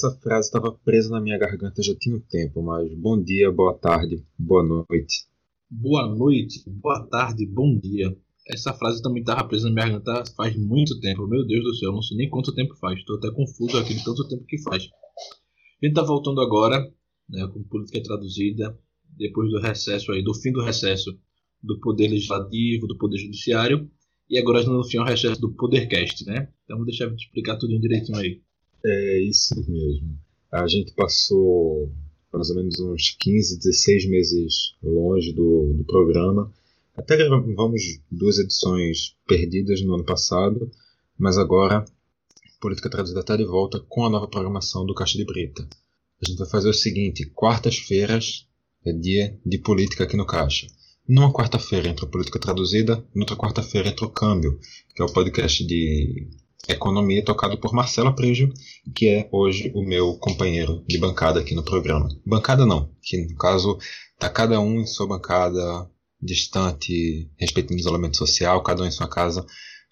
essa frase estava presa na minha garganta já tinha um tempo, mas bom dia, boa tarde, boa noite. Boa noite, boa tarde, bom dia. Essa frase também estava presa na minha garganta faz muito tempo. Meu Deus do céu, não sei nem quanto tempo faz. Estou até confuso aqui de tanto tempo que faz. A gente está voltando agora, né, com política traduzida, depois do recesso aí, do fim do recesso do Poder Legislativo, do Poder Judiciário, e agora no fim é o recesso do Podercast, né? Então vou deixar eu te explicar tudo direitinho aí. É isso mesmo. A gente passou mais ou menos uns 15, 16 meses longe do, do programa. Até gravamos duas edições perdidas no ano passado, mas agora Política Traduzida está de volta com a nova programação do Caixa de Brita. A gente vai fazer o seguinte: quartas-feiras é dia de política aqui no Caixa. Numa quarta-feira entra Política Traduzida, noutra quarta-feira entra o Câmbio, que é o podcast de economia tocado por Marcelo Prígio, que é hoje o meu companheiro de bancada aqui no programa. Bancada não, que no caso está cada um em sua bancada, distante, respeitando o isolamento social, cada um em sua casa,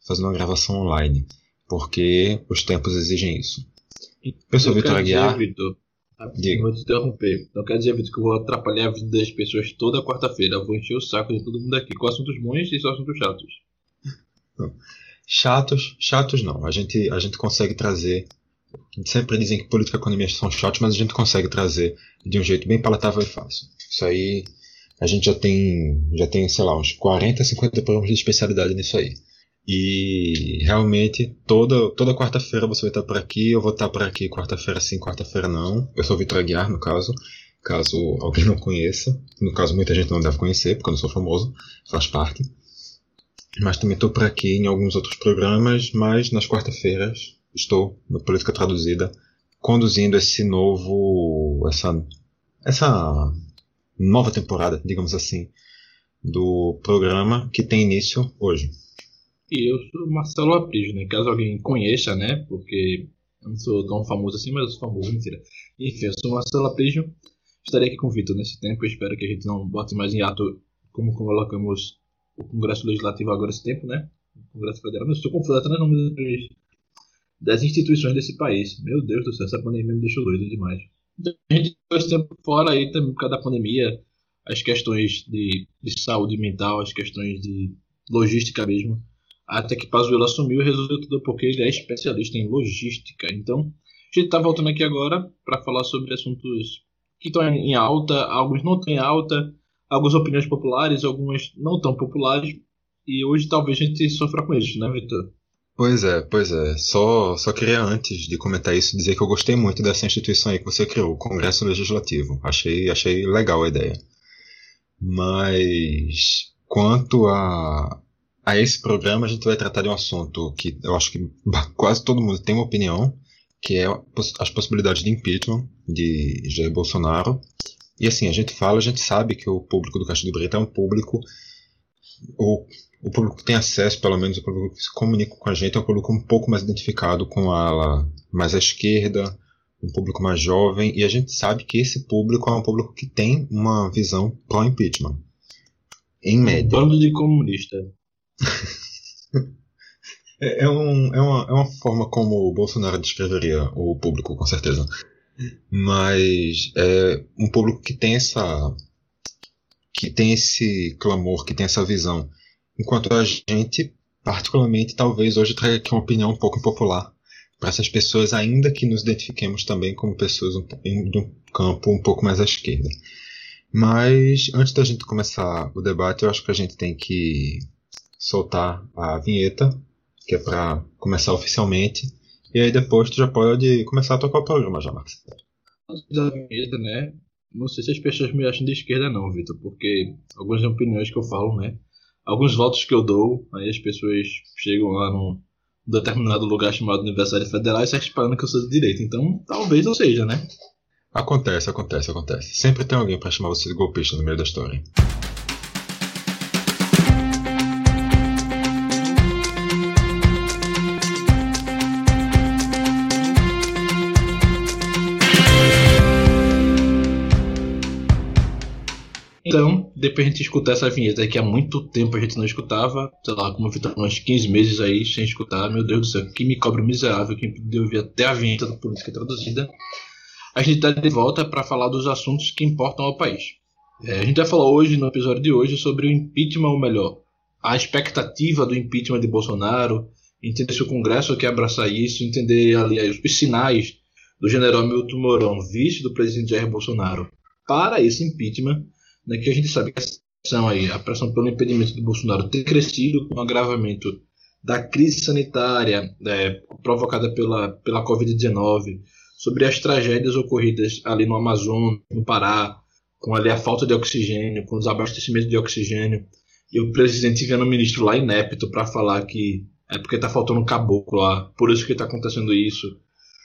fazendo uma gravação online, porque os tempos exigem isso. Eu sou Vitor Aguiar. Vitor, vou te interromper. Não quer dizer, Vitor, que eu vou atrapalhar a vida das pessoas toda quarta-feira. Eu vou encher o saco de todo mundo aqui com assuntos bons e só assuntos chatos. Chatos, chatos não. A gente, a gente consegue trazer. Sempre dizem que política e economia são chatos, mas a gente consegue trazer de um jeito bem palatável e fácil. Isso aí, a gente já tem, já tem, sei lá, uns 40, 50 programas de especialidade nisso aí. E realmente, toda, toda quarta-feira você vai estar por aqui, eu vou estar por aqui quarta-feira sim, quarta-feira não. Eu sou o Vitor Aguiar, no caso, caso alguém não conheça. No caso, muita gente não deve conhecer, porque eu não sou famoso, faz parte. Mas também estou por aqui em alguns outros programas, mas nas quarta-feiras estou no Política Traduzida conduzindo esse novo essa essa nova temporada, digamos assim, do programa que tem início hoje. E eu sou Marcelo Aprígio, né? Caso alguém conheça, né? Porque eu não sou tão famoso assim, mas eu sou famoso, mentira. Enfim, eu sou Marcelo Aprígio. Estarei aqui com o Vitor nesse tempo. Espero que a gente não bote mais em ato como colocamos o Congresso Legislativo agora esse tempo, né? O Congresso Federal, mas estou confuso até no nome das instituições desse país. Meu Deus do céu, essa pandemia me deixou doido demais. Então, a gente ficou esse tempo fora aí também por causa da pandemia, as questões de, de saúde mental, as questões de logística mesmo. Até que Pazuello assumiu e resolveu tudo porque ele é especialista em logística. Então, a gente está voltando aqui agora para falar sobre assuntos que estão em alta, alguns não estão em alta, algumas opiniões populares, algumas não tão populares, e hoje talvez a gente sofra com isso, né, Vitor? Pois é, pois é. Só, só queria, antes de comentar isso, dizer que eu gostei muito dessa instituição aí que você criou, o Congresso Legislativo. Achei, achei legal a ideia. Mas, quanto a, a esse programa, a gente vai tratar de um assunto que eu acho que quase todo mundo tem uma opinião, que é as possibilidades de impeachment de Jair Bolsonaro e assim, a gente fala, a gente sabe que o público do Caixa de Brita é um público. O, o público que tem acesso, pelo menos o público que se comunica com a gente, é um público um pouco mais identificado com a ala mais à esquerda, um público mais jovem, e a gente sabe que esse público é um público que tem uma visão pró-impeachment. Em média. Um bando de comunista. é, é, um, é, uma, é uma forma como o Bolsonaro descreveria o público, com certeza mas é um público que tem essa que tem esse clamor, que tem essa visão, enquanto a gente particularmente talvez hoje traga aqui uma opinião um pouco impopular para essas pessoas, ainda que nos identifiquemos também como pessoas de um campo um pouco mais à esquerda. Mas antes da gente começar o debate, eu acho que a gente tem que soltar a vinheta, que é para começar oficialmente. E aí depois tu já pode começar a tocar o programa já, Max. Da esquerda, né? Não sei se as pessoas me acham de esquerda não, Vitor, porque algumas opiniões que eu falo, né? Alguns votos que eu dou, aí as pessoas chegam lá num determinado lugar chamado Universidade Federal e se esperando que eu sou de direita. Então, talvez não seja, né? Acontece, acontece, acontece. Sempre tem alguém para chamar você de golpista no meio da história. Depois a gente escutar essa vinheta que há muito tempo a gente não escutava, sei lá, como eu uns 15 meses aí sem escutar, meu Deus do céu, que me cobra miserável, que me ouvir até a vinheta da política traduzida. A gente está de volta para falar dos assuntos que importam ao país. É, a gente vai falar hoje, no episódio de hoje, sobre o impeachment, ou melhor, a expectativa do impeachment de Bolsonaro, entender se o Congresso quer abraçar isso, entender aliás, os sinais do general Milton Mourão, vice do presidente Jair Bolsonaro, para esse impeachment, né, que a gente sabe que a pressão, aí, a pressão pelo impedimento de Bolsonaro tem crescido com o agravamento da crise sanitária né, provocada pela, pela Covid-19, sobre as tragédias ocorridas ali no Amazonas, no Pará, com ali a falta de oxigênio, com os abastecimentos de oxigênio, e o presidente enviando o ministro lá inepto para falar que é porque está faltando um caboclo lá, por isso que está acontecendo isso.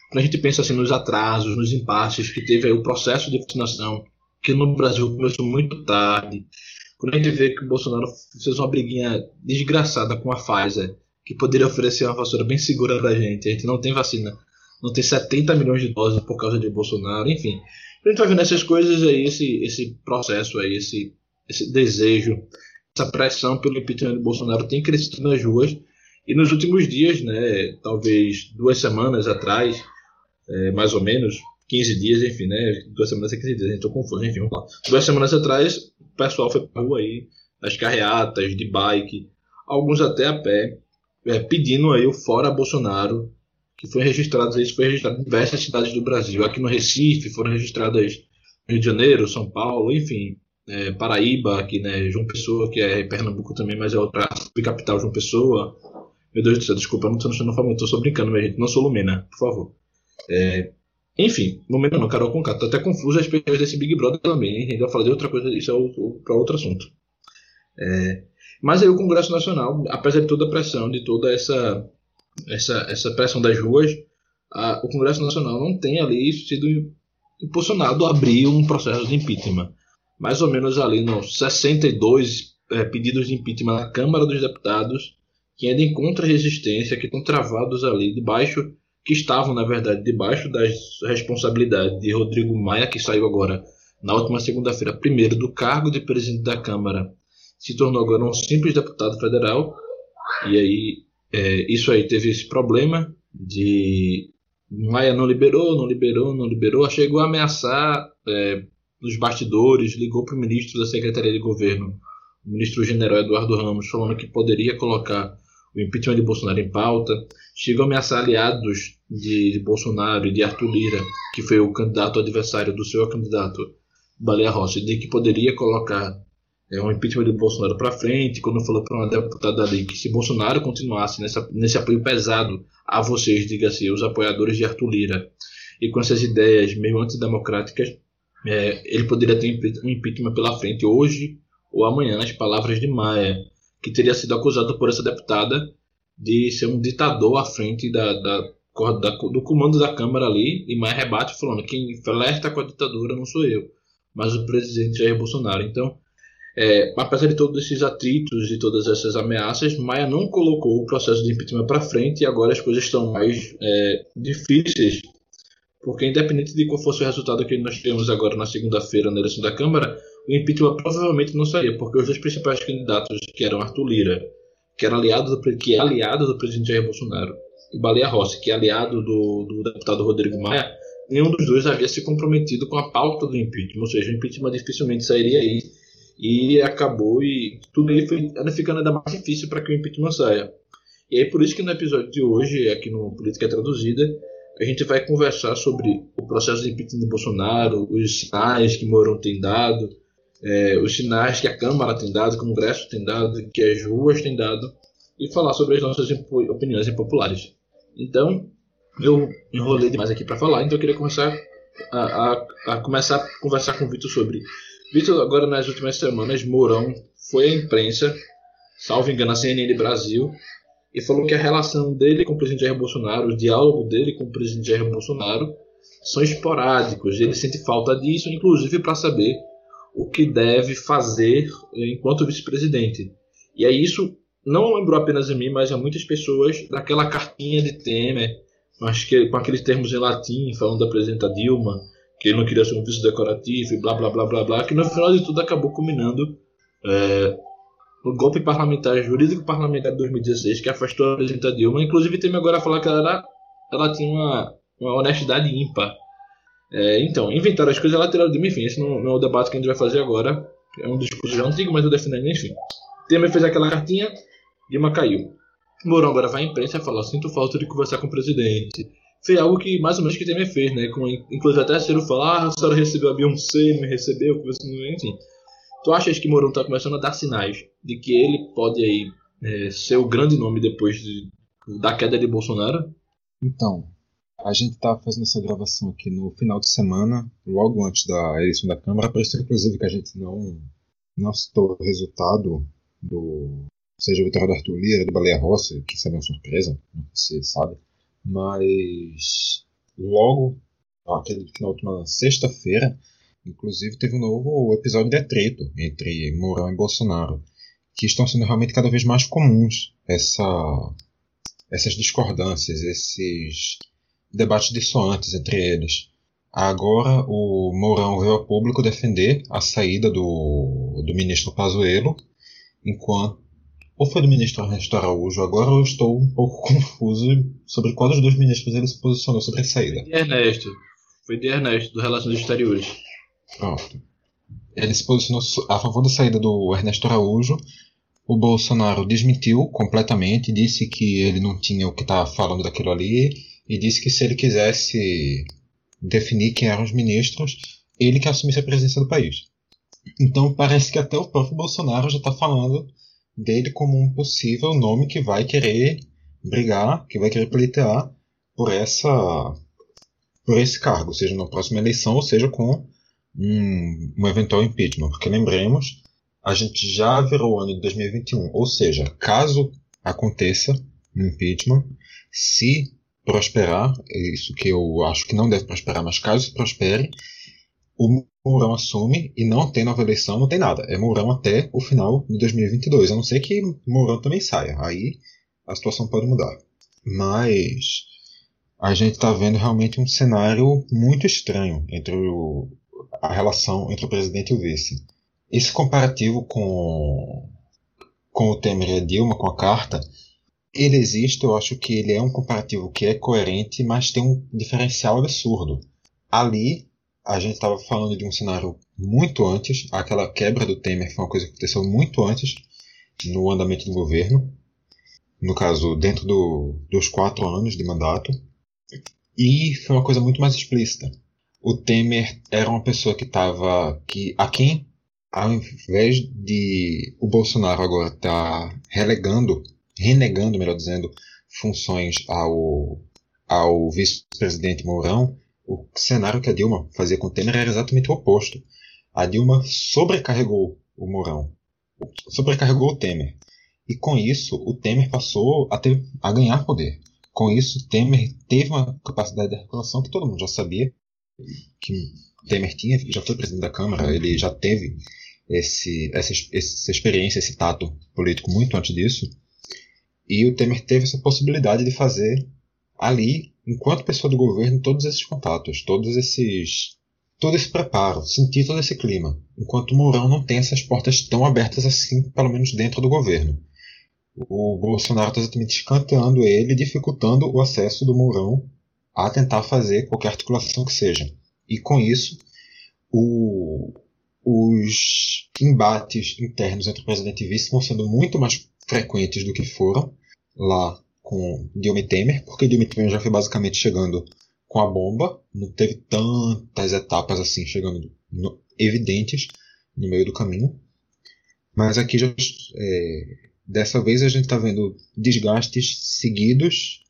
Quando a gente pensa assim nos atrasos, nos impasses que teve aí o processo de vacinação, que no Brasil começou muito tarde. Quando a gente vê que o Bolsonaro fez uma briguinha desgraçada com a Pfizer, que poderia oferecer uma vassoura bem segura pra gente, a gente não tem vacina, não tem 70 milhões de doses por causa de Bolsonaro, enfim. A gente vai vendo essas coisas aí, esse, esse processo aí, esse, esse desejo, essa pressão pelo impeachment de Bolsonaro tem crescido nas ruas. E nos últimos dias, né, talvez duas semanas atrás, é, mais ou menos, 15 dias, enfim, né, duas semanas e 15 dias, a gente tô confuso, enfim, vamos lá. Duas semanas atrás, o pessoal foi pra rua aí, nas carreatas, de bike, alguns até a pé, é, pedindo aí o fora Bolsonaro, que foi registrado, isso foi registrado em diversas cidades do Brasil. Aqui no Recife foram registradas Rio de Janeiro, São Paulo, enfim, é, Paraíba, aqui, né, João Pessoa, que é Pernambuco também, mas é outra capital, João Pessoa. Meu Deus do céu, desculpa, não estou sendo famoso, estou só brincando, minha gente, não sou Lumena, por favor. É, enfim, Lumena não, Carol Conká, tô até confuso as pessoas desse Big Brother também, ainda falar de outra coisa, isso é para outro assunto. É, mas aí o Congresso Nacional, apesar de toda a pressão, de toda essa essa, essa pressão das ruas, a, o Congresso Nacional não tem ali sido impulsionado a abrir um processo de impeachment. Mais ou menos ali nos 62 é, pedidos de impeachment na Câmara dos Deputados, que ainda encontram resistência, que estão travados ali debaixo, que estavam, na verdade, debaixo das responsabilidades de Rodrigo Maia, que saiu agora na última segunda-feira, primeiro do cargo de presidente da Câmara, se tornou agora um simples deputado federal, e aí é, isso aí teve esse problema de Maia não liberou, não liberou, não liberou, chegou a ameaçar é, nos bastidores, ligou para o ministro da Secretaria de Governo, o ministro general Eduardo Ramos, falando que poderia colocar o impeachment de Bolsonaro em pauta, chegou a ameaçar aliados de, Bolsonaro e de Arthur Lira, que foi o candidato adversário do seu candidato Baleia Rossi, de que poderia colocar é, um impeachment de Bolsonaro para frente, quando falou para uma deputada ali que se Bolsonaro continuasse nessa, nesse apoio pesado a vocês, diga-se, os apoiadores de Arthur Lira, e com essas ideias meio antidemocráticas, é, ele poderia ter um impeachment pela frente hoje ou amanhã, nas palavras de Maia, que teria sido acusado por essa deputada de ser um ditador à frente da, da, da do comando da Câmara ali, e Maia rebate falando quem flerta com a ditadura não sou eu, mas o presidente Jair Bolsonaro. Então, é, apesar de todos esses atritos e todas essas ameaças, Maia não colocou o processo de impeachment para frente e agora as coisas estão mais é, difíceis, porque independente de qual fosse o resultado que nós tivemos agora na segunda-feira na eleição da Câmara, o impeachment provavelmente não sairia, porque os dois principais candidatos, que eram Arthur Lira, que, era aliado do, que é aliado do presidente Jair Bolsonaro, e Baleia Rossi, que é aliado do, do deputado Rodrigo Maia, nenhum dos dois havia se comprometido com a pauta do impeachment, ou seja, o impeachment dificilmente sairia aí e acabou e tudo aí foi ficando ainda mais difícil para que o impeachment saia. E aí por isso que no episódio de hoje, aqui no Política Traduzida, a gente vai conversar sobre o processo de impeachment de Bolsonaro, os sinais que Mourão tem dado, é, os sinais que a Câmara tem dado, o Congresso tem dado, que as ruas têm dado, e falar sobre as nossas opiniões impopulares. Então, eu enrolei demais aqui para falar, então eu queria começar a, a, a começar a conversar com o Vitor sobre Vitor, agora nas últimas semanas, Mourão foi à imprensa, salvo engano, a CNN Brasil, e falou que a relação dele com o presidente Jair Bolsonaro, o diálogo dele com o presidente Jair Bolsonaro, são esporádicos. Ele sente falta disso, inclusive para saber o que deve fazer enquanto vice-presidente. E aí isso não lembrou apenas a mim, mas a muitas pessoas daquela cartinha de Temer, com aqueles termos em latim, falando da presidenta Dilma, que ele não queria ser um vice decorativo e blá blá blá blá blá, que no final de tudo acabou culminando é, no golpe parlamentar, jurídico parlamentar de 2016, que afastou a presidenta Dilma. Inclusive, tem agora falar que ela, era, ela tinha uma, uma honestidade ímpar. É, então, inventaram as coisas, ela tiraram Dilma, enfim, esse não, não, é o debate que a gente vai fazer agora. É um discurso já antigo, mas eu defendendo, enfim. Temer fez aquela cartinha, Dilma caiu. Mourão agora vai à imprensa e fala: Sinto falta de conversar com o presidente. Foi algo que mais ou menos que Temer fez, né? Com, inclusive até Ciro falar: Ah, a senhora recebeu a Beyoncé, me recebeu, conversando, enfim. Tu achas que Mourão está começando a dar sinais de que ele pode aí é, ser o grande nome depois de, da queda de Bolsonaro? Então, a gente está fazendo essa gravação aqui no final de semana, logo antes da eleição da Câmara. Parece inclusive que a gente não, não citou o resultado do seja a vitória do Arthur Lira, do Baleia Rossi, que seria uma surpresa, não sei se sabe. Mas logo, aquele final de uma sexta-feira, inclusive teve um novo episódio de atrito entre Mourão e Bolsonaro, que estão sendo realmente cada vez mais comuns essa, essas discordâncias, esses debates dissoantes entre eles. Agora o Mourão veio ao público defender a saída do, do ministro Pazuello, enquanto ou foi do ministro Ernesto Araújo? Agora eu estou um pouco confuso sobre qual dos dois ministros ele se posicionou sobre a saída. Foi de Ernesto. Foi de Ernesto, do Relações Exteriores. Pronto. Ele se posicionou a favor da saída do Ernesto Araújo. O Bolsonaro desmentiu completamente, disse que ele não tinha o que estava tá falando daquilo ali e disse que se ele quisesse definir quem eram os ministros, ele que assumisse a presidência do país. Então parece que até o próprio Bolsonaro já está falando dele como um possível nome que vai querer brigar, que vai querer pleitear por essa por esse cargo, seja na próxima eleição ou seja com um, um eventual impeachment, porque lembremos, a gente já virou o ano de 2021, ou seja, caso aconteça um impeachment, se prosperar, é isso que eu acho que não deve prosperar, mas caso prospere, o Mourão assume e não tem nova eleição, não tem nada. É Mourão até o final de 2022. A não ser que Mourão também saia. Aí a situação pode mudar. Mas a gente está vendo realmente um cenário muito estranho entre o, a relação entre o presidente e o vice. Esse comparativo com, com o Temer e a Dilma, com a carta, ele existe, eu acho que ele é um comparativo que é coerente, mas tem um diferencial absurdo. Ali, a gente estava falando de um cenário muito antes, aquela quebra do Temer foi uma coisa que aconteceu muito antes no andamento do governo, no caso, dentro do, dos quatro anos de mandato, e foi uma coisa muito mais explícita. O Temer era uma pessoa que estava. que a quem, ao invés de o Bolsonaro agora tá relegando, renegando, melhor dizendo, funções ao, ao vice-presidente Mourão, o cenário que a Dilma fazia com o Temer era exatamente o oposto. A Dilma sobrecarregou o Mourão, sobrecarregou o Temer. E com isso, o Temer passou a, ter, a ganhar poder. Com isso, Temer teve uma capacidade de articulação que todo mundo já sabia que Temer tinha, já foi presidente da Câmara, ele já teve esse, essa, essa experiência, esse tato político muito antes disso. E o Temer teve essa possibilidade de fazer ali enquanto pessoa do governo, todos esses contatos, todos esses. todo esse preparo, sentir todo esse clima. Enquanto o Mourão não tem essas portas tão abertas assim, pelo menos dentro do governo. O Bolsonaro está exatamente escanteando ele, dificultando o acesso do Mourão a tentar fazer qualquer articulação que seja. E com isso, o, os embates internos entre presidente e vice vão sendo muito mais frequentes do que foram lá com Dilma Temer, porque Dilma Temer já foi basicamente chegando com a bomba, não teve tantas etapas assim chegando no, evidentes no meio do caminho. Mas aqui já, é, dessa vez a gente está vendo desgastes seguidos,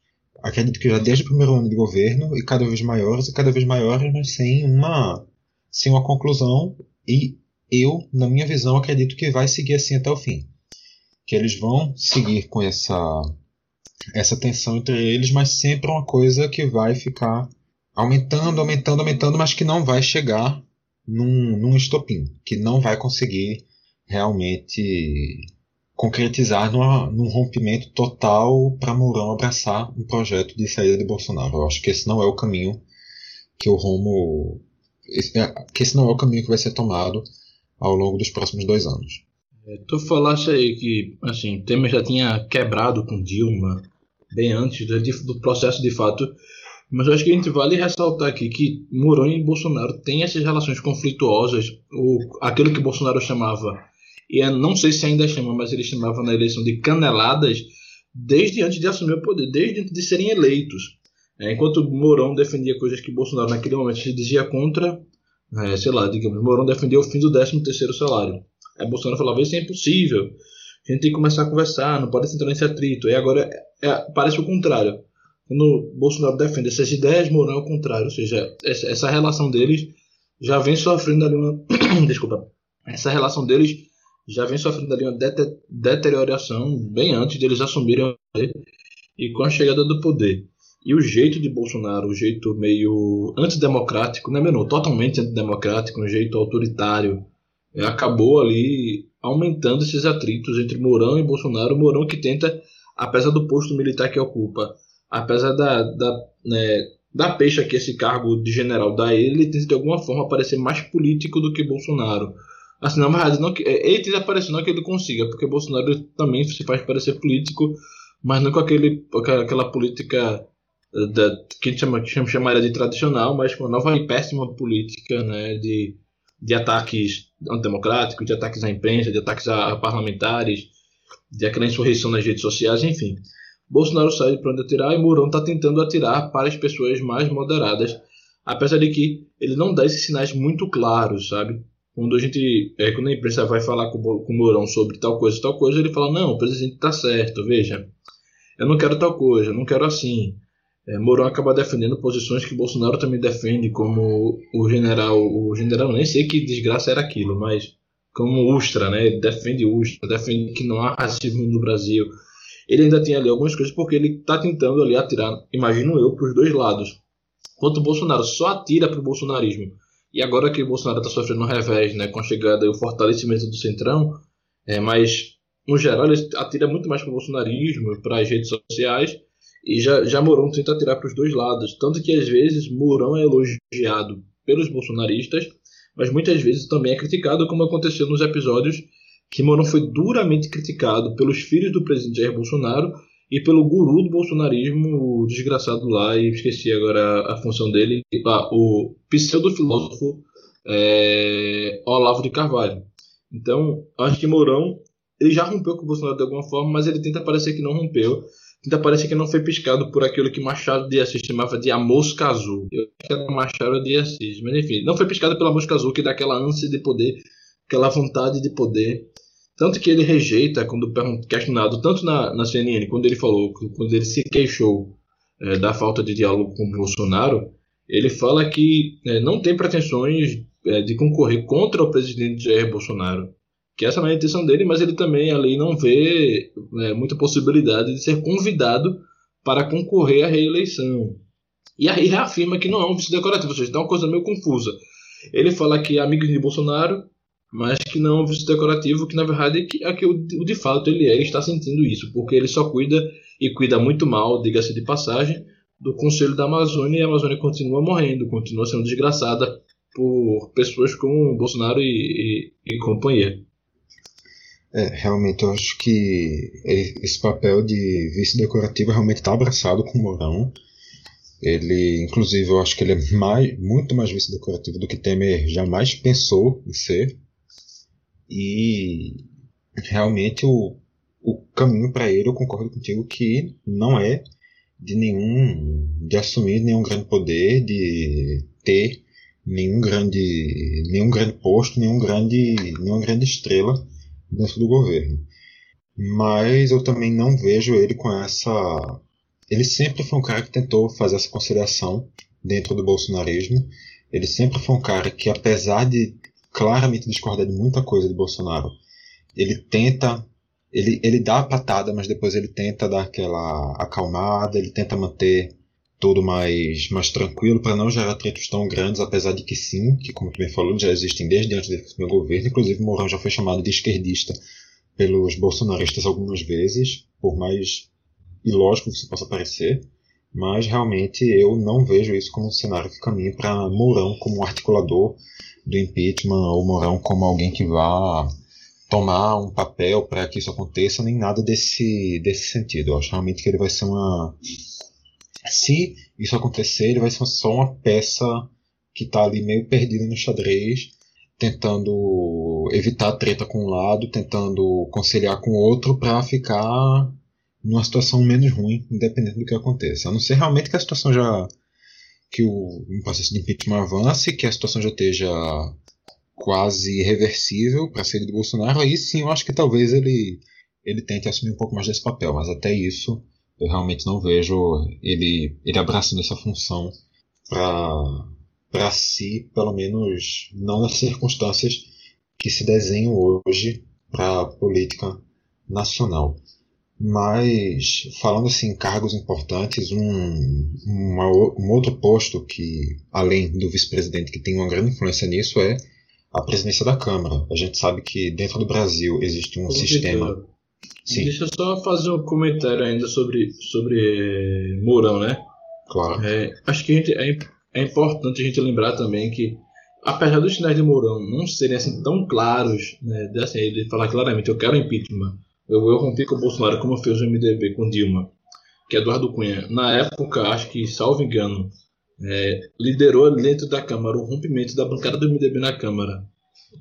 acredito que já desde o primeiro ano de governo, e cada vez maiores e cada vez maiores, mas sem uma, sem uma conclusão. E eu, na minha visão, acredito que vai seguir assim até o fim. Que eles vão seguir com essa essa tensão entre eles, mas sempre uma coisa que vai ficar aumentando, aumentando, aumentando, mas que não vai chegar num, num estopim, que não vai conseguir realmente concretizar numa, num rompimento total para Mourão abraçar um projeto de saída de Bolsonaro. Eu acho que esse não é o caminho que o Romo é, que esse não é o caminho que vai ser tomado ao longo dos próximos dois anos. É, tu falaste aí que assim, Temer já tinha quebrado com Dilma bem antes do, do processo de fato, mas eu acho que a gente vale ressaltar aqui que Mourão e Bolsonaro têm essas relações conflituosas, ou aquilo que Bolsonaro chamava, e não sei se ainda chama, mas ele chamava na eleição de caneladas, desde antes de assumir o poder, desde antes de serem eleitos. É, enquanto Mourão defendia coisas que Bolsonaro naquele momento se dizia contra, é, sei lá, digamos, Mourão defendia o fim do 13 terceiro salário. Aí Bolsonaro falava, isso é impossível, a gente tem que começar a conversar, não pode entrar nesse atrito. E agora é, parece o contrário. Quando Bolsonaro defende essas ideias, Mourão é o contrário. Ou seja, essa, essa relação deles já vem sofrendo ali uma... Desculpa. Essa relação deles já vem sofrendo ali uma deterioração bem antes deles assumirem o poder e com a chegada do poder. E o jeito de Bolsonaro, o jeito meio antidemocrático, não é mesmo? Totalmente antidemocrático, um jeito autoritário, é, acabou ali aumentando esses atritos entre Mourão e Bolsonaro. Mourão que tenta, apesar do posto militar que ocupa, apesar da, da, né, da peixa que esse cargo de general dá a ele, ele tenta de alguma forma parecer mais político do que Bolsonaro. Assim, na verdade, não, é, ele tenta parecer não que ele consiga, porque Bolsonaro também se faz parecer político, mas não com aquele, aquela política eh, da, que a gente chama, chamaria de tradicional, mas com uma nova e péssima política né, de, de ataques antidemocráticos, de ataques à imprensa, de ataques a parlamentares, de aquela insurreição nas redes sociais, enfim. Bolsonaro sai para onde atirar e Mourão está tentando atirar para as pessoas mais moderadas, apesar de que ele não dá esses sinais muito claros, sabe? Quando a gente, é, quando a imprensa vai falar com, com o Mourão sobre tal coisa, tal coisa, ele fala não, o presidente está certo, veja, eu não quero tal coisa, eu não quero assim. É, Mourão acaba defendendo posições que Bolsonaro também defende, como o general, o general nem sei que desgraça era aquilo, mas como Ustra, né? Ele defende Ustra, defende que não há racismo no Brasil. Ele ainda tem ali algumas coisas porque ele está tentando ali atirar, imagino eu, para os dois lados. Enquanto o Bolsonaro só atira para o bolsonarismo. E agora que o Bolsonaro está sofrendo um revés, né, com a chegada e o fortalecimento do Centrão, é, mas no geral ele atira muito mais para o bolsonarismo, para as redes sociais, e já, já Mourão tenta atirar para os dois lados. Tanto que às vezes Mourão é elogiado pelos bolsonaristas, mas muitas vezes também é criticado, como aconteceu nos episódios que Mourão foi duramente criticado pelos filhos do presidente Jair Bolsonaro e pelo guru do bolsonarismo, o desgraçado lá, e esqueci agora a, função dele, ah, o pseudo-filósofo é, Olavo de Carvalho. Então, acho que Mourão ele já rompeu com o Bolsonaro de alguma forma, mas ele tenta parecer que não rompeu ainda parece que não foi piscado por aquilo que Machado de Assis chamava de a mosca azul. Eu acho que era Machado de Assis, mas enfim, não foi piscado pela mosca azul que dá aquela ânsia de poder, aquela vontade de poder. Tanto que ele rejeita, quando questionado, tanto na, na CNN, quando ele falou, quando ele se queixou é, da falta de diálogo com Bolsonaro, ele fala que é, não tem pretensões é, de concorrer contra o presidente Jair Bolsonaro que essa não é a intenção dele, mas ele também ali não vê é, muita possibilidade de ser convidado para concorrer à reeleição. E aí reafirma que não é um vice decorativo, ou seja, é uma coisa meio confusa. Ele fala que é amigo de Bolsonaro, mas que não é um vice decorativo, que na verdade é que, é que o, de fato ele é, ele está sentindo isso, porque ele só cuida e cuida muito mal, diga-se de passagem, do Conselho da Amazônia e a Amazônia continua morrendo, continua sendo desgraçada por pessoas como Bolsonaro e, e, e companhia. É, realmente eu acho que esse papel de vice decorativo realmente está abraçado com o Mourão. Ele, inclusive, eu acho que ele é mais, muito mais vice decorativo do que Temer jamais pensou em ser. E realmente o, o caminho para ele, eu concordo contigo que não é de nenhum de assumir nenhum grande poder, de ter nenhum grande nenhum grande posto, nenhum grande nenhuma grande estrela dentro do governo. Mas eu também não vejo ele com essa. Ele sempre foi um cara que tentou fazer essa conciliação dentro do bolsonarismo. Ele sempre foi um cara que, apesar de claramente discordar de muita coisa de Bolsonaro, ele tenta. Ele, ele dá a patada, mas depois ele tenta dar aquela acalmada, ele tenta manter tudo mais, mais tranquilo para não gerar atritos tão grandes, apesar de que sim, que como tu bem falou, já existem desde antes do meu governo, inclusive Mourão já foi chamado de esquerdista pelos bolsonaristas algumas vezes, por mais ilógico que isso possa parecer. mas realmente eu não vejo isso como um cenário que caminha para Mourão como articulador do impeachment ou Mourão como alguém que vá tomar um papel para que isso aconteça, nem nada desse, desse sentido. Eu acho realmente que ele vai ser uma. Se isso acontecer, ele vai ser só uma peça que está ali meio perdida no xadrez, tentando evitar treta com um lado, tentando conciliar com o outro para ficar numa situação menos ruim, independente do que aconteça. A não ser realmente que a situação já. que o um processo de impeachment avance, que a situação já esteja quase irreversível para ser do Bolsonaro, aí sim eu acho que talvez ele, ele tente assumir um pouco mais desse papel, mas até isso eu realmente não vejo ele, ele abraçando essa função para si, pelo menos não nas circunstâncias que se desenham hoje para a política nacional. Mas, falando assim, em cargos importantes, um, uma, um outro posto que, além do vice-presidente, que tem uma grande influência nisso, é a presidência da Câmara. A gente sabe que dentro do Brasil existe um sistema. Sim. Deixa eu só fazer um comentário ainda sobre, sobre Mourão, né? Claro. É, acho que gente, é, é importante a gente lembrar também que, apesar dos sinais de Mourão não serem assim tão claros, né, de, assim, ele falar claramente, eu quero impeachment, eu, eu rompi com o Bolsonaro como fez o MDB com Dilma, que é Eduardo Cunha. Na época, acho que, salvo engano, é, liderou dentro da Câmara o rompimento da bancada do MDB na Câmara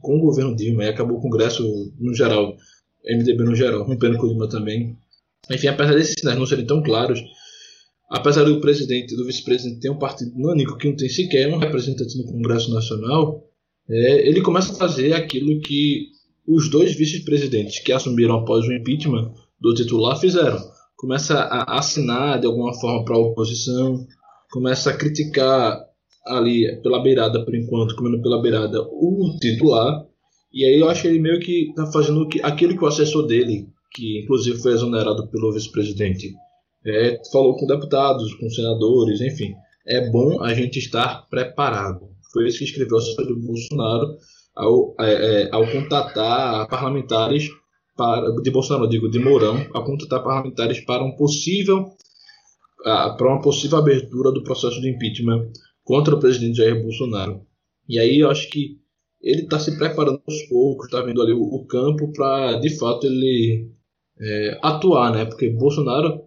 com o governo Dilma e acabou o Congresso no geral, MDB no geral, com o Dilma também. Enfim, apesar desses sinais não serem tão claros, apesar do presidente e do vice-presidente ter um partido único que não tem sequer um representante no Congresso Nacional, é, ele começa a fazer aquilo que os dois vice-presidentes que assumiram após o impeachment do titular fizeram. Começa a assinar de alguma forma para a oposição, começa a criticar ali pela beirada, por enquanto, comendo pela beirada, o titular. E aí eu acho que ele meio que tá fazendo aquilo que o assessor dele, que inclusive foi exonerado pelo vice-presidente, é, falou com deputados, com senadores, enfim. É bom a gente estar preparado. Foi isso que escreveu o assessor do Bolsonaro ao, é, é, ao contatar parlamentares para, de Bolsonaro, digo, de Mourão, a contatar parlamentares para um possível para uma possível abertura do processo de impeachment contra o presidente Jair Bolsonaro. E aí eu acho que ele está se preparando aos poucos, está vendo ali o, o campo para de fato ele é, atuar, né? Porque Bolsonaro,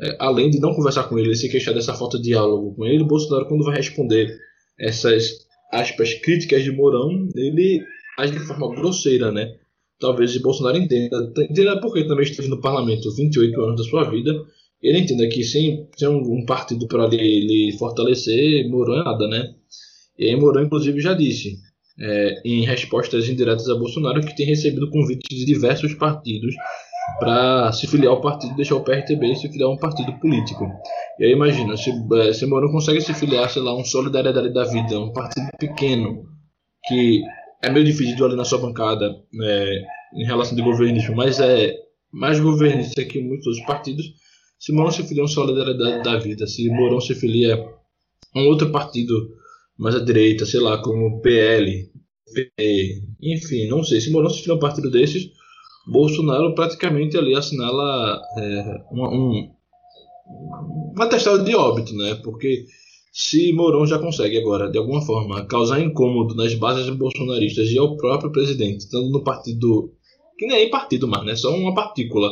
é, além de não conversar com ele, se queixar dessa falta de diálogo com ele, Bolsonaro quando vai responder essas aspas críticas de Mourão, ele age de forma grosseira, né? Talvez Bolsonaro entenda, entenda porque também esteve no parlamento 28 anos da sua vida ele entenda que sem, sem um, partido para lhe, fortalecer, Mourão é nada, né? E aí Mourão, inclusive, já disse, é, em respostas indiretas a Bolsonaro, que tem recebido convites de diversos partidos para se filiar ao partido, deixar o PRTB e se filiar a um partido político. E aí imagina, se, é, se Mourão consegue se filiar, sei lá, um Solidariedade da Vida, um partido pequeno, que é meio dividido ali na sua bancada é, em relação de governismo, mas é mais governista que muitos outros partidos, se Mourão se filia a um Solidariedade da Vida, se Mourão se filia a um outro partido mais à direita, sei lá, como PL, PE, enfim, não sei. Se Mourão se a um partido desses, Bolsonaro praticamente ali assinala é, uma, um, uma testada de óbito, né? Porque se Mourão já consegue agora, de alguma forma, causar incômodo nas bases bolsonaristas e ao próprio presidente, estando no partido que nem é partido mais, né? Só uma partícula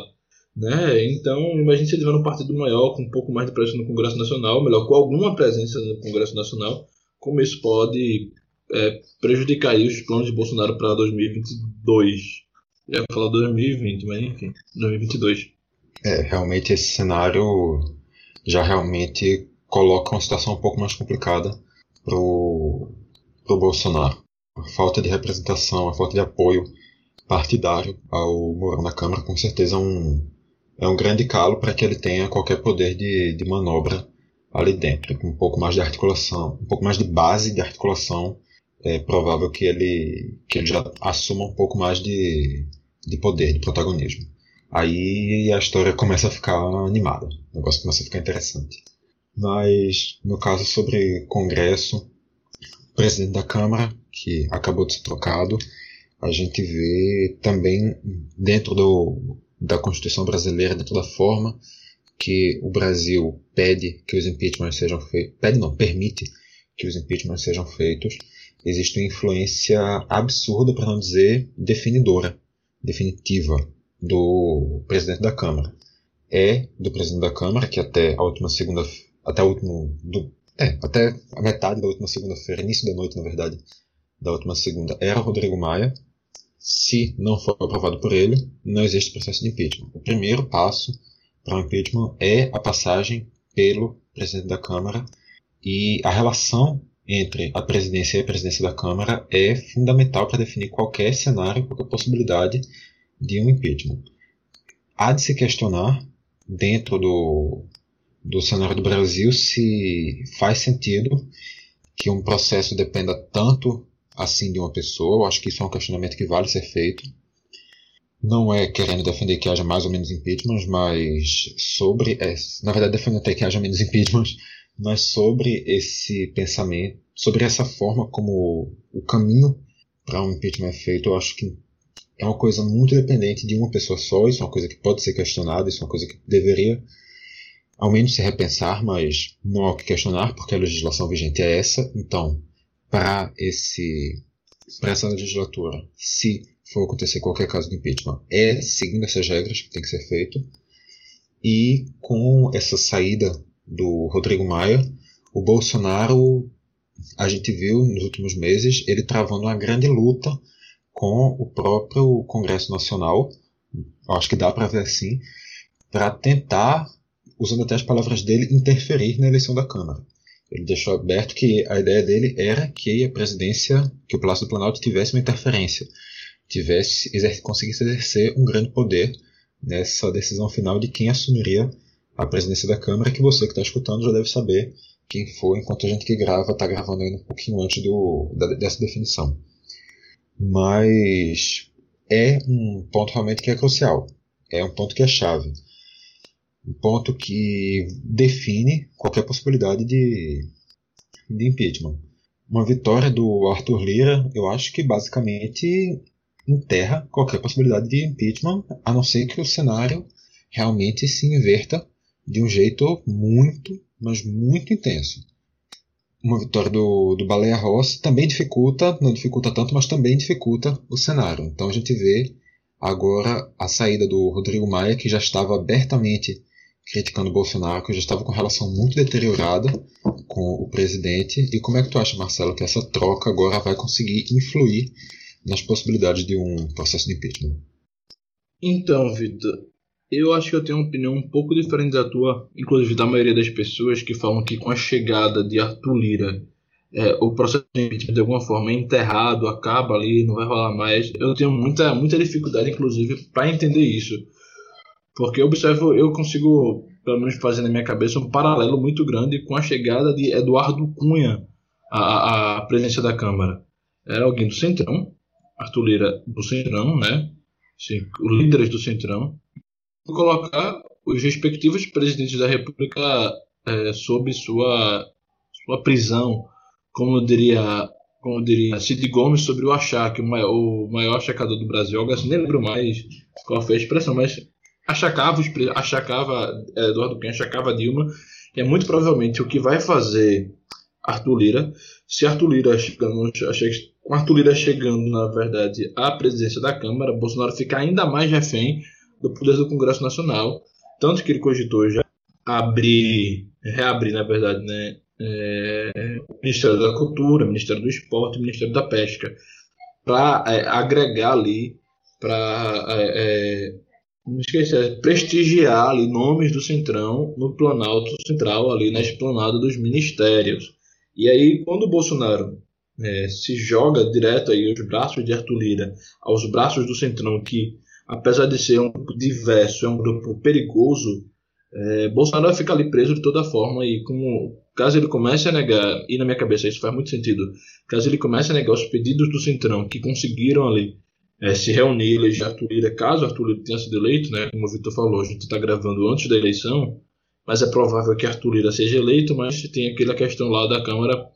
né? Então, imagine se ele tiver um partido maior, com um pouco mais de presença no Congresso Nacional, melhor, com alguma presença no Congresso Nacional, como isso pode é, prejudicar os planos de Bolsonaro para 2022. Eu ia falar 2020, mas enfim, 2022. É, realmente esse cenário já realmente coloca uma situação um pouco mais complicada pro, pro Bolsonaro. A falta de representação, a falta de apoio partidário ao Mourão na Câmara com certeza é um, é um grande calo para que ele tenha qualquer poder de, de manobra ali dentro, com um pouco mais de articulação, um pouco mais de base de articulação, é provável que ele, que ele já assuma um pouco mais de, de poder, de protagonismo. Aí a história começa a ficar animada, o negócio começa a ficar interessante. Mas no caso sobre Congresso, presidente da Câmara, que acabou de ser trocado, a gente vê também dentro do, da Constituição brasileira, de toda forma, que o Brasil pede que os impeachments sejam feitos, pede não, permite que os impeachments sejam feitos, existe uma influência absurda, para não dizer definidora, definitiva, do presidente da Câmara. É do presidente da Câmara que até a última segunda, até o último, do, é, até a metade da última segunda-feira, início da noite, na verdade, da última segunda, era Rodrigo Maia. Se não for aprovado por ele, não existe processo de impeachment. O primeiro passo para o impeachment é a passagem pelo presidente da Câmara e a relação entre a presidência e a presidência da Câmara é fundamental para definir qualquer cenário, qualquer possibilidade de um impeachment. Há de se questionar, dentro do, do cenário do Brasil, se faz sentido que um processo dependa tanto assim de uma pessoa. Eu acho que isso é um questionamento que vale ser feito. Não é querendo defender que haja mais ou menos impeachments, mas sobre. Na verdade, defendendo até que haja menos impeachments, mas sobre esse pensamento, sobre essa forma como o caminho para um impeachment é feito, eu acho que é uma coisa muito dependente de uma pessoa só. Isso é uma coisa que pode ser questionada, isso é uma coisa que deveria ao menos se repensar, mas não há o que questionar, porque a legislação vigente é essa. Então, para esse para essa legislatura, se for acontecer qualquer caso de impeachment, é seguindo essas regras que tem que ser feito. E com essa saída do Rodrigo Maia, o Bolsonaro, a gente viu nos últimos meses, ele travando uma grande luta com o próprio Congresso Nacional, acho que dá para ver assim, para tentar, usando até as palavras dele, interferir na eleição da Câmara. Ele deixou aberto que a ideia dele era que a presidência, que o Palácio do Planalto tivesse uma interferência, tivesse exerce, conseguisse exercer um grande poder nessa decisão final de quem assumiria a presidência da Câmara, que você que está escutando já deve saber quem foi, enquanto a gente que grava está gravando ainda um pouquinho antes do, da, dessa definição. Mas é um ponto realmente que é crucial, é um ponto que é chave um ponto que define qualquer possibilidade de, de impeachment. Uma vitória do Arthur Lira, eu acho que basicamente enterra qualquer possibilidade de impeachment, a não ser que o cenário realmente se inverta de um jeito muito, mas muito intenso. Uma vitória do, do Baleia Rossi também dificulta, não dificulta tanto, mas também dificulta o cenário. Então a gente vê agora a saída do Rodrigo Maia, que já estava abertamente criticando o Bolsonaro, que já estava com relação muito deteriorada com o presidente. E como é que tu acha, Marcelo, que essa troca agora vai conseguir influir nas possibilidades de um processo de impeachment? Então, Vitor, eu acho que eu tenho uma opinião um pouco diferente da tua, inclusive da maioria das pessoas que falam que com a chegada de Arthur Lira é, o processo de impeachment de alguma forma é enterrado, acaba ali, não vai rolar mais. Eu tenho muita, muita dificuldade, inclusive, para entender isso. Porque eu observo, eu consigo, pelo menos fazer na minha cabeça, um paralelo muito grande com a chegada de Eduardo Cunha à, à presidência da Câmara. Era alguém do Centrão, Arthur Lira do Centrão, né? Os líderes do Centrão. Colocar os respectivos presidentes da República é, sob sua, sua prisão, como diria como diria Cid Gomes sobre o Achaque, o maior, o maior achacador do Brasil. Algo assim, nem lembro mais qual foi a expressão, mas achacava, achacava é, Eduardo Cunha, achacava Dilma, é muito provavelmente o que vai fazer Arthur Lira, se Arthur Lira chegando, com Arthur Lira chegando, na verdade, à presidência da Câmara, Bolsonaro fica ainda mais refém do poder do Congresso Nacional, tanto que ele cogitou já abrir, reabrir, na verdade, né, é, o Ministério da Cultura, o Ministério do Esporte, o Ministério da Pesca, para é, agregar ali, para é, é não esqueça, é prestigiar ali nomes do Centrão no Planalto Central, ali na esplanada dos ministérios. E aí, quando o Bolsonaro é, se joga direto aí aos braços de Arthur Lira, aos braços do Centrão, que apesar de ser um grupo diverso, é um grupo perigoso, é, Bolsonaro fica ali preso de toda forma e como caso ele comece a negar, e na minha cabeça isso faz muito sentido, caso ele comece a negar os pedidos do Centrão que conseguiram ali é, se reunir, eleger Arthur Lira, caso Arthur Lira tenha sido eleito, né, como o Vitor falou, a gente está gravando antes da eleição, mas é provável que Arthur Lira seja eleito, mas tem aquela questão lá da Câmara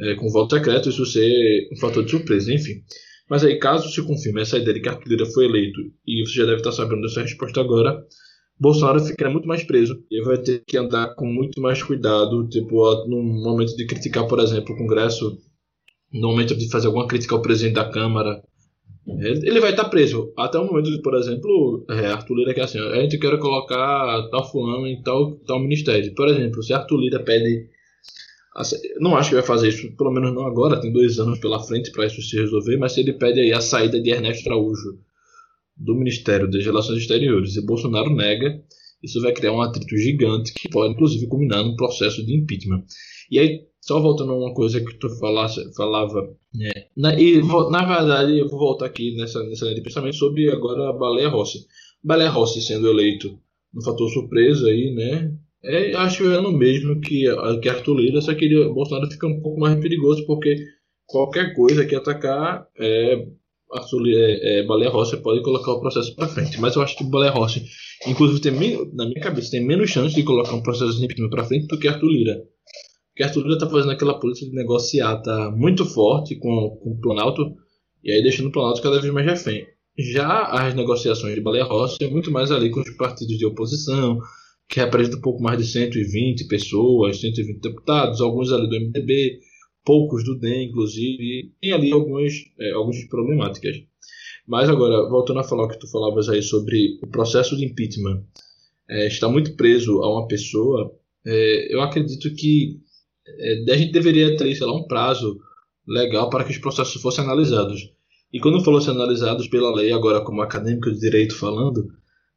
é, com voto secreto, isso ser um fator de surpresa, enfim. Mas aí, caso se confirme essa ideia de que Arthur Lira foi eleito, e você já deve estar sabendo dessa resposta agora, Bolsonaro ficaria muito mais preso e vai ter que andar com muito mais cuidado, tipo, no momento de criticar, por exemplo, o Congresso, no momento de fazer alguma crítica ao presidente da Câmara, ele vai estar preso. Até o momento de, por exemplo, é, Arthur Lira que é assim, a gente quer colocar tal fulano em tal, tal ministério. Por exemplo, se Arthur Lira pede. Não acho que vai fazer isso, pelo menos não agora, tem dois anos pela frente para isso se resolver, mas se ele pede aí a saída de Ernesto Araújo do Ministério das Relações Exteriores e Bolsonaro nega, isso vai criar um atrito gigante que pode, inclusive, culminar num processo de impeachment. E aí, só voltando a uma coisa que tu falasse, falava, é, na, e, na verdade, eu vou voltar aqui nessa, nessa linha de pensamento sobre agora a Baleia Rossi. Baleia Rossi sendo eleito no fator surpresa aí, né? É, acho é no mesmo que, que Arthur Lira, só que ele, Bolsonaro fica um pouco mais perigoso porque qualquer coisa que atacar é, Arthur, é, é, Baleia Rossi pode colocar o processo para frente. Mas eu acho que Baleia Rossi, inclusive, tem, na minha cabeça, tem menos chance de colocar um processo de impeachment para frente do que Arthur Lira. Porque Arthur Lira está fazendo aquela política de negociar tá muito forte com, com o Planalto e aí deixando o Planalto cada vez mais refém. Já as negociações de Baleia Rossi é muito mais ali com os partidos de oposição, que representam um pouco mais de 120 pessoas, 120 deputados, alguns ali do MDB, poucos do DEM, inclusive, tem ali algumas, é, algumas problemáticas. Mas agora, voltando a falar o que tu falavas aí sobre o processo de impeachment, é, está muito preso a uma pessoa, é, eu acredito que é, a gente deveria ter, sei lá, um prazo legal para que os processos fossem analisados. E quando fossem analisados pela lei, agora como acadêmico de direito falando,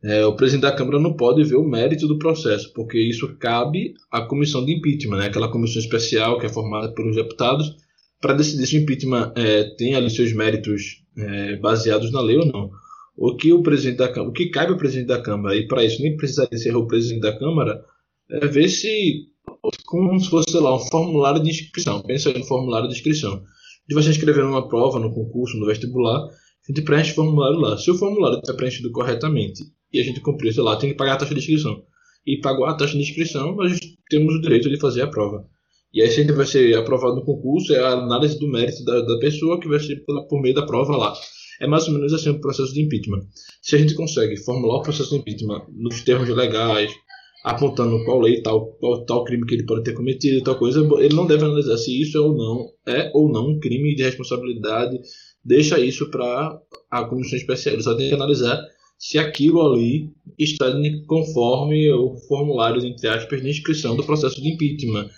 é, o presidente da Câmara não pode ver o mérito do processo, porque isso cabe à comissão de impeachment, né? aquela comissão especial que é formada pelos deputados, para decidir se o impeachment é, tem ali seus méritos é, baseados na lei ou não. O que o presidente da Câmara, o que cabe ao presidente da Câmara, e para isso nem precisaria ser o presidente da Câmara, é ver se como se fosse, lá, um formulário de inscrição. Pensa aí no formulário de inscrição. De você escrever uma prova, no concurso, no vestibular, a gente preenche o formulário lá. Se o formulário está preenchido corretamente e a gente cumprir, sei lá, tem que pagar a taxa de inscrição. E pagou a taxa de inscrição, nós temos o direito de fazer a prova. E aí, se a gente vai ser aprovado no concurso, é a análise do mérito da, da pessoa que vai ser por, por meio da prova lá. É mais ou menos assim o processo de impeachment. Se a gente consegue formular o processo de impeachment nos termos legais, apontando qual lei, tal, qual, tal crime que ele pode ter cometido, tal coisa, ele não deve analisar se isso é ou não é ou não um crime de responsabilidade. Deixa isso para a comissão especial. Ele só tem que analisar se aquilo ali está conforme o formulário, entre aspas, de inscrição do processo de impeachment.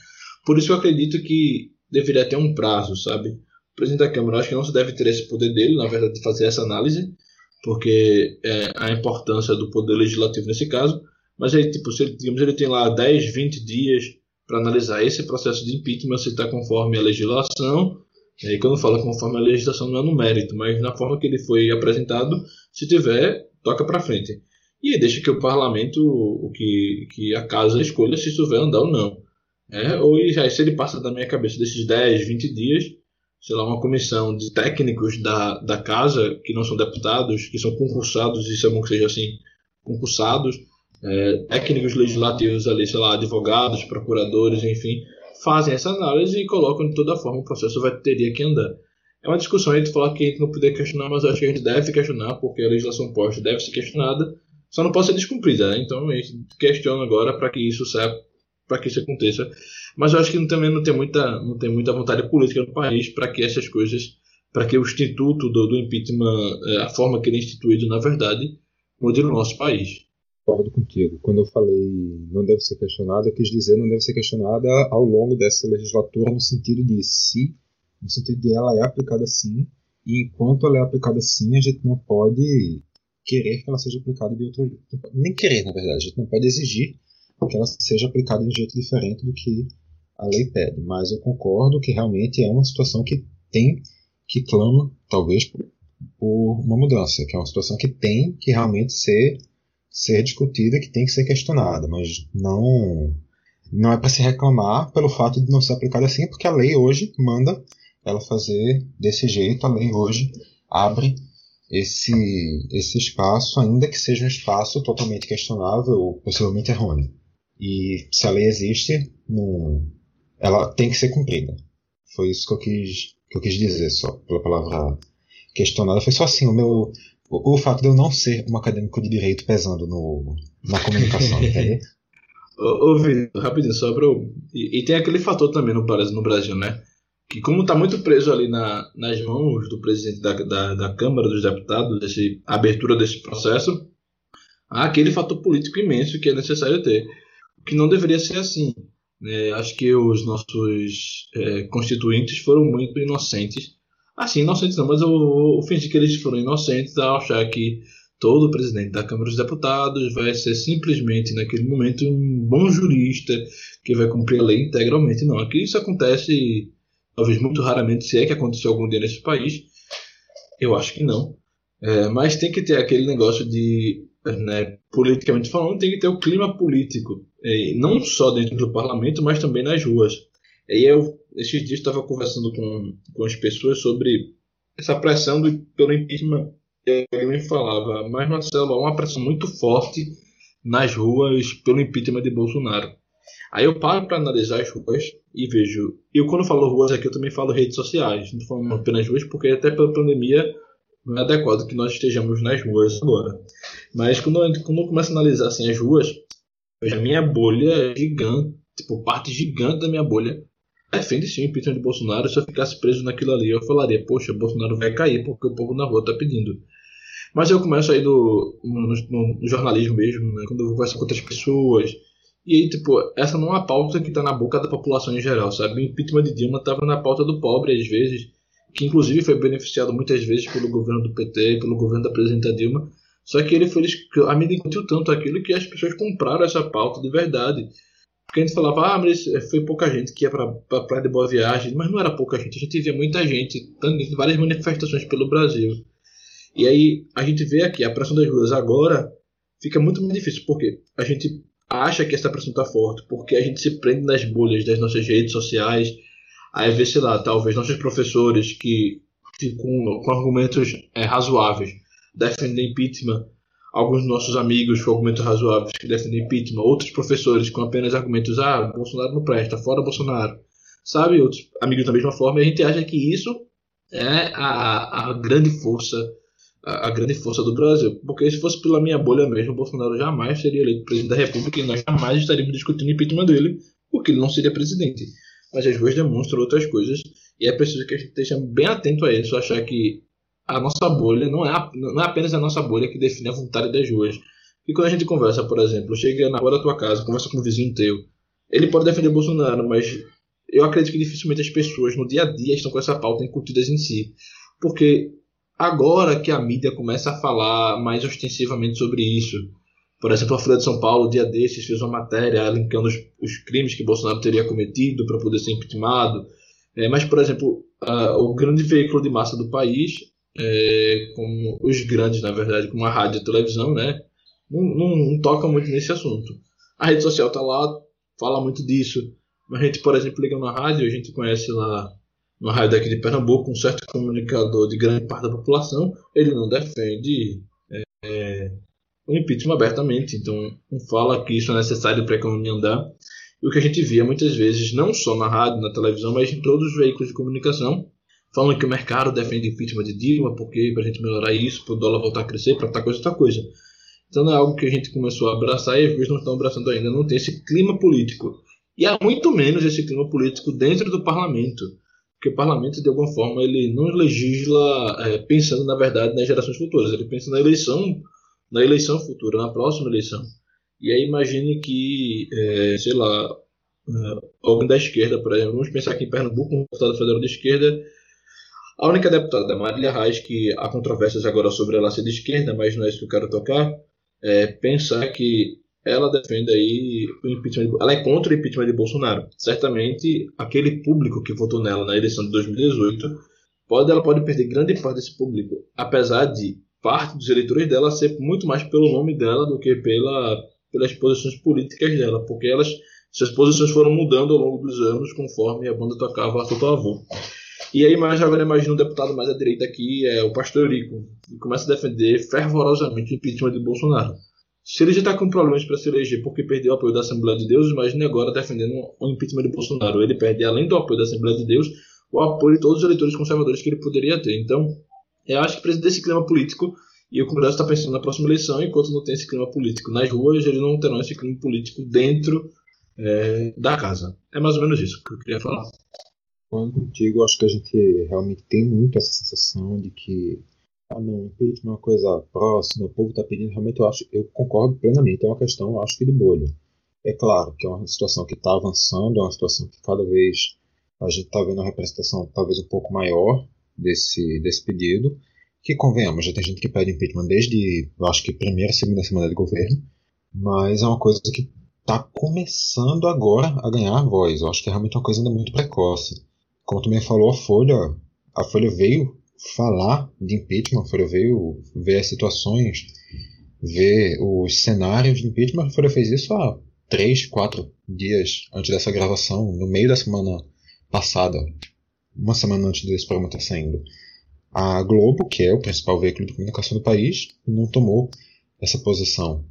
Por isso eu acredito que deveria ter um prazo, sabe? O presidente da Câmara acho que não se deve ter esse poder dele, na verdade, de fazer essa análise, porque é a importância do poder legislativo nesse caso. Mas aí, tipo, se ele, digamos, ele tem lá 10, 20 dias para analisar esse processo de impeachment, se está conforme a legislação. E aí, quando fala conforme a legislação, não é no mérito, mas na forma que ele foi apresentado, se tiver, toca para frente. E deixa que o parlamento, o que, que a casa escolha se isso vai andar ou não. É, ou aí, se ele passa da minha cabeça desses 10, 20 dias, sei lá, uma comissão de técnicos da, da casa, que não são deputados, que são concursados, isso é bom que seja assim, concursados, é, técnicos legislativos ali, sei lá, advogados, procuradores, enfim, fazem essa análise e colocam de toda forma o processo vai teria que andar. É uma discussão aí de falar que a gente não poder questionar, mas eu acho que a gente deve questionar, porque a legislação posta deve ser questionada, só não pode ser descumprida, né? Então a gente questiona agora para que isso saia, para que isso aconteça. Mas eu acho que também não tem muita, não tem muita vontade política no país para que essas coisas, para que o instituto do, do impeachment, é, a forma que ele é instituído, na verdade, mude no nosso país concordo contigo. Quando eu falei não deve ser questionada, eu quis dizer não deve ser questionada ao longo dessa legislatura no sentido de se, no sentido de ela é aplicada sim, e enquanto ela é aplicada sim, a gente não pode querer que ela seja aplicada de outro jeito. Nem querer, na verdade, a gente não pode exigir que ela seja aplicada de um jeito diferente do que a lei pede. Mas eu concordo que realmente é uma situação que tem, que clama, talvez, por, por uma mudança, que é uma situação que tem que realmente ser ser discutida, que tem que ser questionada, mas não não é para se reclamar pelo fato de não ser aplicada assim, porque a lei hoje manda ela fazer desse jeito, a lei hoje abre esse, esse espaço, ainda que seja um espaço totalmente questionável ou possivelmente errôneo. E se a lei existe, não, ela tem que ser cumprida. Foi isso que eu quis, que eu quis dizer só, pela palavra questionada. Foi só assim, o meu, o, o, fato de eu não ser um acadêmico de direito pesando no, na comunicação, entendeu? Ô, ô Vitor, rapidinho, só pra eu... e, e, tem aquele fator também no, no Brasil, né? Que como tá muito preso ali na, nas mãos do presidente da, da, da Câmara dos Deputados, desse, a abertura desse processo, há aquele fator político imenso que é necessário ter. Que não deveria ser assim. Né? Acho que os nossos é, constituintes foram muito inocentes. Assim, inocentes não, mas eu vou fingir que eles foram inocentes ao achar que todo presidente da Câmara dos Deputados vai ser simplesmente, naquele momento, um bom jurista que vai cumprir a lei integralmente. Não, aqui isso acontece, talvez muito raramente, se é que aconteceu algum dia nesse país. Eu acho que não. É, mas tem que ter aquele negócio de, né, politicamente falando, tem que ter o clima político. É, não só dentro do parlamento, mas também nas ruas. E eu, esses dias, estava conversando com, com as pessoas sobre essa pressão do, pelo impeachment ele me falava, mas Marcelo, há uma pressão muito forte nas ruas pelo impeachment de Bolsonaro. Aí eu paro para analisar as ruas e vejo. Eu, quando falo ruas aqui, eu também falo redes sociais. Não falando apenas ruas, porque até pela pandemia não é adequado que nós estejamos nas ruas agora. Mas quando quando eu começo a analisar assim, as ruas, vejo a minha bolha é gigante, tipo, parte gigante da minha bolha defende sim o impeachment de Bolsonaro. Se eu ficasse preso naquilo ali, eu falaria, poxa, Bolsonaro vai cair porque o povo na rua está pedindo. Mas eu começo aí do, no, no, no jornalismo mesmo, né, quando eu converso com outras pessoas. E aí, tipo, essa não é uma pauta que está na boca da população em geral, sabe? O impeachment de Dilma estava na pauta do pobre, às vezes, que inclusive foi beneficiado muitas vezes pelo governo do PT, pelo governo da presidenta Dilma. Só que ele foi. A mídia discutiu tanto aquilo que as pessoas compraram essa pauta de verdade. Porque a gente falava, ah, mas foi pouca gente que ia para a Praia de Boa Viagem. Mas não era pouca gente, a gente via muita gente, várias manifestações pelo Brasil. E aí a gente vê aqui a pressão das ruas agora fica muito mais difícil, porque a gente acha que essa pressão está forte, porque a gente se prende nas bolhas das nossas redes sociais, aí vê, sei lá, talvez nossos professores que, que com, com argumentos é, razoáveis defendem impeachment, alguns nossos amigos com argumentos razoáveis que defendem impeachment, outros professores com apenas argumentos, ah, Bolsonaro não presta, fora Bolsonaro, sabe? Outros amigos da mesma forma, e a gente acha que isso é a, a grande força a, grande força do Brasil. Porque se fosse pela minha bolha mesmo, o Bolsonaro jamais seria eleito presidente da República e nós jamais estaríamos discutindo o impeachment dele, porque ele não seria presidente. Mas as ruas demonstram outras coisas e é preciso que a gente esteja bem atento a isso, achar que a nossa bolha não é, a, não é apenas a nossa bolha que define a vontade das ruas. E quando a gente conversa, por exemplo, chega na rua da tua casa, conversa com um vizinho teu, ele pode defender Bolsonaro, mas eu acredito que dificilmente as pessoas no dia a dia estão com essa pauta incutidas em si. Porque Agora que a mídia começa a falar mais ostensivamente sobre isso, por exemplo, a Folha de São Paulo, dia desses, fez uma matéria linkando os, os crimes que Bolsonaro teria cometido para poder ser impeachmentado. É, mas, por exemplo, o grande veículo de massa do país, é, como os grandes, na verdade, como a rádio e a televisão, né, não, não, não toca muito nesse assunto. A rede social está lá, fala muito disso. A gente, por exemplo, liga na rádio, a gente conhece lá uma rádio daqui de Pernambuco, um certo comunicador de grande parte da população, ele não defende é, é, o impeachment abertamente. Então, não fala que isso é necessário para a economia andar. E o que a gente via muitas vezes, não só na rádio, na televisão, mas em todos os veículos de comunicação, falando que o mercado defende impeachment de Dilma, porque para a gente melhorar isso, para o dólar voltar a crescer, para tal coisa, outra coisa. Então não é algo que a gente começou a abraçar e vezes não estão abraçando ainda. Não tem esse clima político. E há muito menos esse clima político dentro do parlamento porque o parlamento, de alguma forma, ele não legisla é, pensando, na verdade, nas gerações futuras. Ele pensa na eleição, na eleição futura, na próxima eleição. E aí imagine que, é, sei lá, é, alguém da esquerda, por exemplo, vamos pensar aqui em Pernambuco, um deputado federal de esquerda, a única deputada, Marília Reis, que há controvérsias agora sobre ela ser de esquerda, mas não é isso que eu quero tocar, é pensar que ela defende aí o impeachment, de, ela é contra o impeachment de Bolsonaro. Certamente aquele público que votou nela na eleição de 2018 pode ela pode perder grande parte desse público, apesar de parte dos eleitores dela ser muito mais pelo nome dela do que pela pelas posições políticas dela, porque elas suas posições foram mudando ao longo dos anos conforme a banda tocava a seu favor. E aí, mais agora imagina um deputado mais à direita aqui, é o Pastor Rico, que começa a defender fervorosamente o impeachment de Bolsonaro. Se ele já está com problemas para se eleger porque perdeu o apoio da Assembleia de Deus, imagine agora defendendo o impeachment de Bolsonaro. Ele perde, além do apoio da Assembleia de Deus, o apoio de todos os eleitores conservadores que ele poderia ter. Então, eu acho que desse clima político E o Congresso está pensando na próxima eleição, enquanto não tem esse clima político nas ruas, eles não terão esse clima político dentro é, da casa. É mais ou menos isso que eu queria falar. Quando contigo, acho que a gente realmente tem muito essa sensação de que ah não, impeachment é uma coisa próxima, o povo está pedindo, realmente eu acho, eu concordo plenamente, é uma questão, acho que de bolha. É claro que é uma situação que está avançando, é uma situação que cada vez a gente está vendo uma representação talvez um pouco maior desse, desse pedido, que convenhamos, já tem gente que pede impeachment desde, eu acho que primeira, segunda semana de governo, mas é uma coisa que está começando agora a ganhar voz. Eu acho que é realmente uma coisa ainda muito precoce. Como também falou, a Folha, a Folha veio falar de impeachment, Folha veio ver as situações, ver os cenários de impeachment. Folha fez isso há três, quatro dias antes dessa gravação, no meio da semana passada, uma semana antes desse programa estar saindo. A Globo, que é o principal veículo de comunicação do país, não tomou essa posição.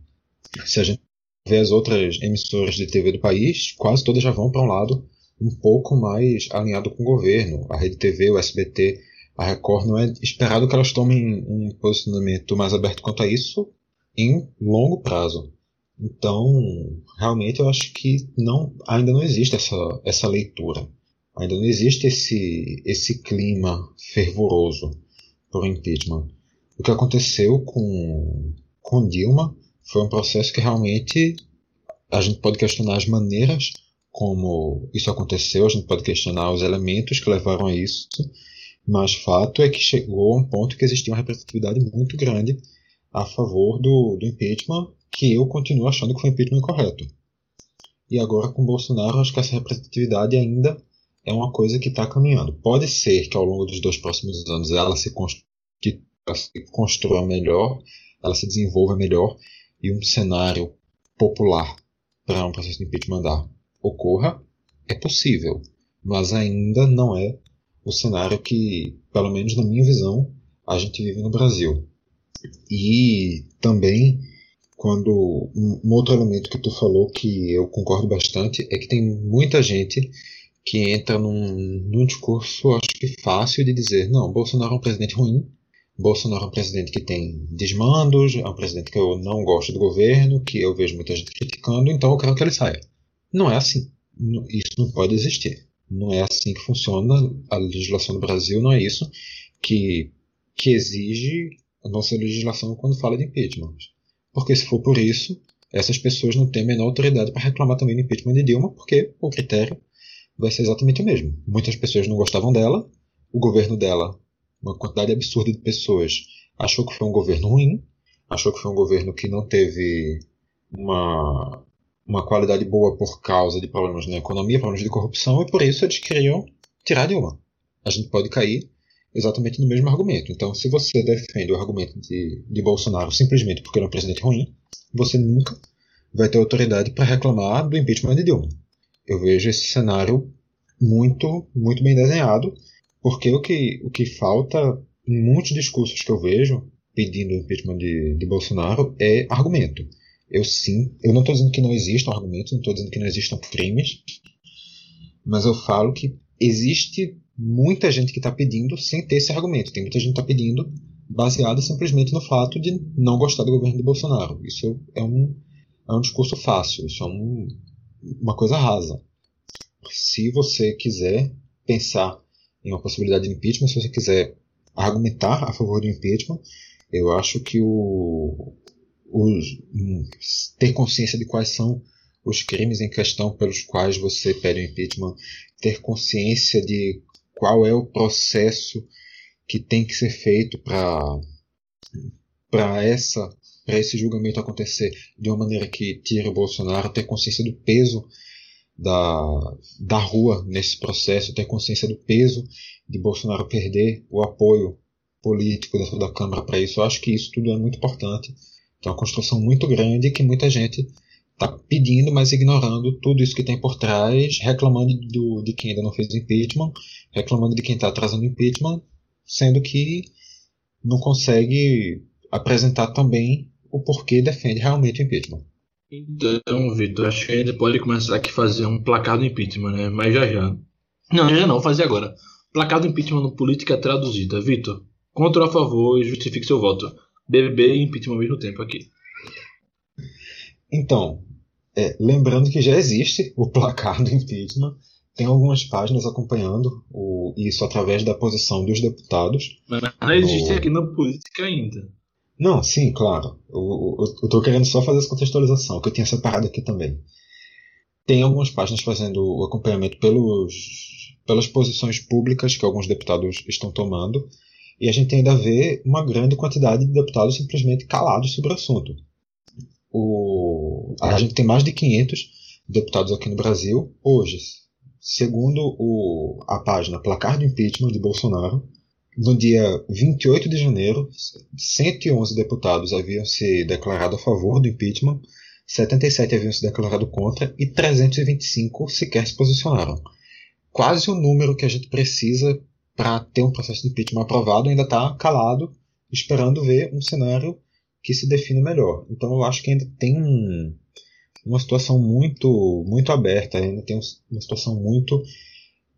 Se a gente vê as outras emissoras de TV do país, quase todas já vão para um lado um pouco mais alinhado com o governo. A Rede TV, o SBT, a Record, não é esperado que elas tomem um posicionamento mais aberto quanto a isso em longo prazo. Então, realmente eu acho que não, ainda não existe essa, essa leitura. Ainda não existe esse, esse clima fervoroso por impeachment. O que aconteceu com, com Dilma foi um processo que realmente a gente pode questionar as maneiras como isso aconteceu, a gente pode questionar os elementos que levaram a isso, mas fato é que chegou a um ponto que existia uma representatividade muito grande a favor do, do impeachment, que eu continuo achando que foi um impeachment incorreto. E agora com Bolsonaro, acho que essa representatividade ainda é uma coisa que está caminhando. Pode ser que ao longo dos dois próximos anos ela se, se construa melhor, ela se desenvolva melhor e um cenário popular para um processo de impeachment ocorra, é possível, mas ainda não é o cenário que, pelo menos na minha visão, a gente vive no Brasil. E também, quando um outro elemento que tu falou que eu concordo bastante é que tem muita gente que entra num, num discurso, acho que fácil de dizer, não, Bolsonaro é um presidente ruim, Bolsonaro é um presidente que tem desmandos, é um presidente que eu não gosto do governo, que eu vejo muita gente criticando, então eu quero que ele saia. Não é assim. Isso não pode existir. Não é assim que funciona a legislação do Brasil, não é isso que, que exige a nossa legislação quando fala de impeachment. Porque se for por isso, essas pessoas não têm a menor autoridade para reclamar também do impeachment de Dilma, porque o critério vai ser exatamente o mesmo. Muitas pessoas não gostavam dela, o governo dela, uma quantidade absurda de pessoas, achou que foi um governo ruim, achou que foi um governo que não teve uma, uma qualidade boa por causa de problemas na economia, problemas de corrupção, e por isso eles queriam tirar Dilma. A gente pode cair exatamente no mesmo argumento. Então, se você defende o argumento de, de Bolsonaro simplesmente porque ele é um presidente ruim, você nunca vai ter autoridade para reclamar do impeachment de Dilma eu vejo esse cenário muito, muito bem desenhado, porque o que, o que falta em muitos discursos que eu vejo pedindo o impeachment de, de Bolsonaro é argumento. Eu sim, eu não estou dizendo que não existam argumentos, não estou dizendo que não existam crimes, mas eu falo que existe muita gente que está pedindo sem ter esse argumento. Tem muita gente que está pedindo baseado simplesmente no fato de não gostar do governo de Bolsonaro. Isso é um, é um discurso fácil, isso é um, uma coisa rasa. Se você quiser pensar em uma possibilidade de impeachment, se você quiser argumentar a favor do impeachment, eu acho que o, ter consciência de quais são os crimes em questão pelos quais você pede o impeachment, ter consciência de qual é o processo que tem que ser feito para para essa para esse julgamento acontecer de uma maneira que tire o Bolsonaro, ter consciência do peso da, da rua nesse processo, ter consciência do peso de Bolsonaro perder o apoio político dentro da Câmara para isso. Eu acho que isso tudo é muito importante. É uma construção muito grande que muita gente está pedindo, mas ignorando tudo isso que tem por trás, reclamando do, de quem ainda não fez impeachment, reclamando de quem está atrasando impeachment, sendo que não consegue apresentar também o porquê defende realmente o impeachment. Então, Vitor, acho que a gente pode começar aqui a fazer um placar do impeachment, né? Mas já já. Não, já não, fazer agora. Placar do impeachment no Política Traduzida. Vitor, contra ou a favor e justifique seu voto. BBB e impeachment ao mesmo tempo aqui. Então, é, lembrando que já existe o placar do impeachment, tem algumas páginas acompanhando o, isso através da posição dos deputados. Mas não existe no... aqui na política ainda. Não, sim, claro. Eu, tô querendo só fazer essa contextualização, que eu tinha separado aqui também. Tem algumas páginas fazendo o acompanhamento pelos, pelas posições públicas que alguns deputados estão tomando, e a gente ainda vê uma grande quantidade de deputados simplesmente calados sobre o assunto. O, a gente tem mais de 500 deputados aqui no Brasil hoje. Segundo o, a página Placar do Impeachment de Bolsonaro, no dia 28 de janeiro, 111 deputados haviam se declarado a favor do impeachment, 77 haviam se declarado contra e 325 sequer se posicionaram. Quase o número que a gente precisa para ter um processo de impeachment aprovado ainda está calado, esperando ver um cenário que se defina melhor. Então eu acho que ainda tem um, uma situação muito, muito aberta, ainda tem uma situação muito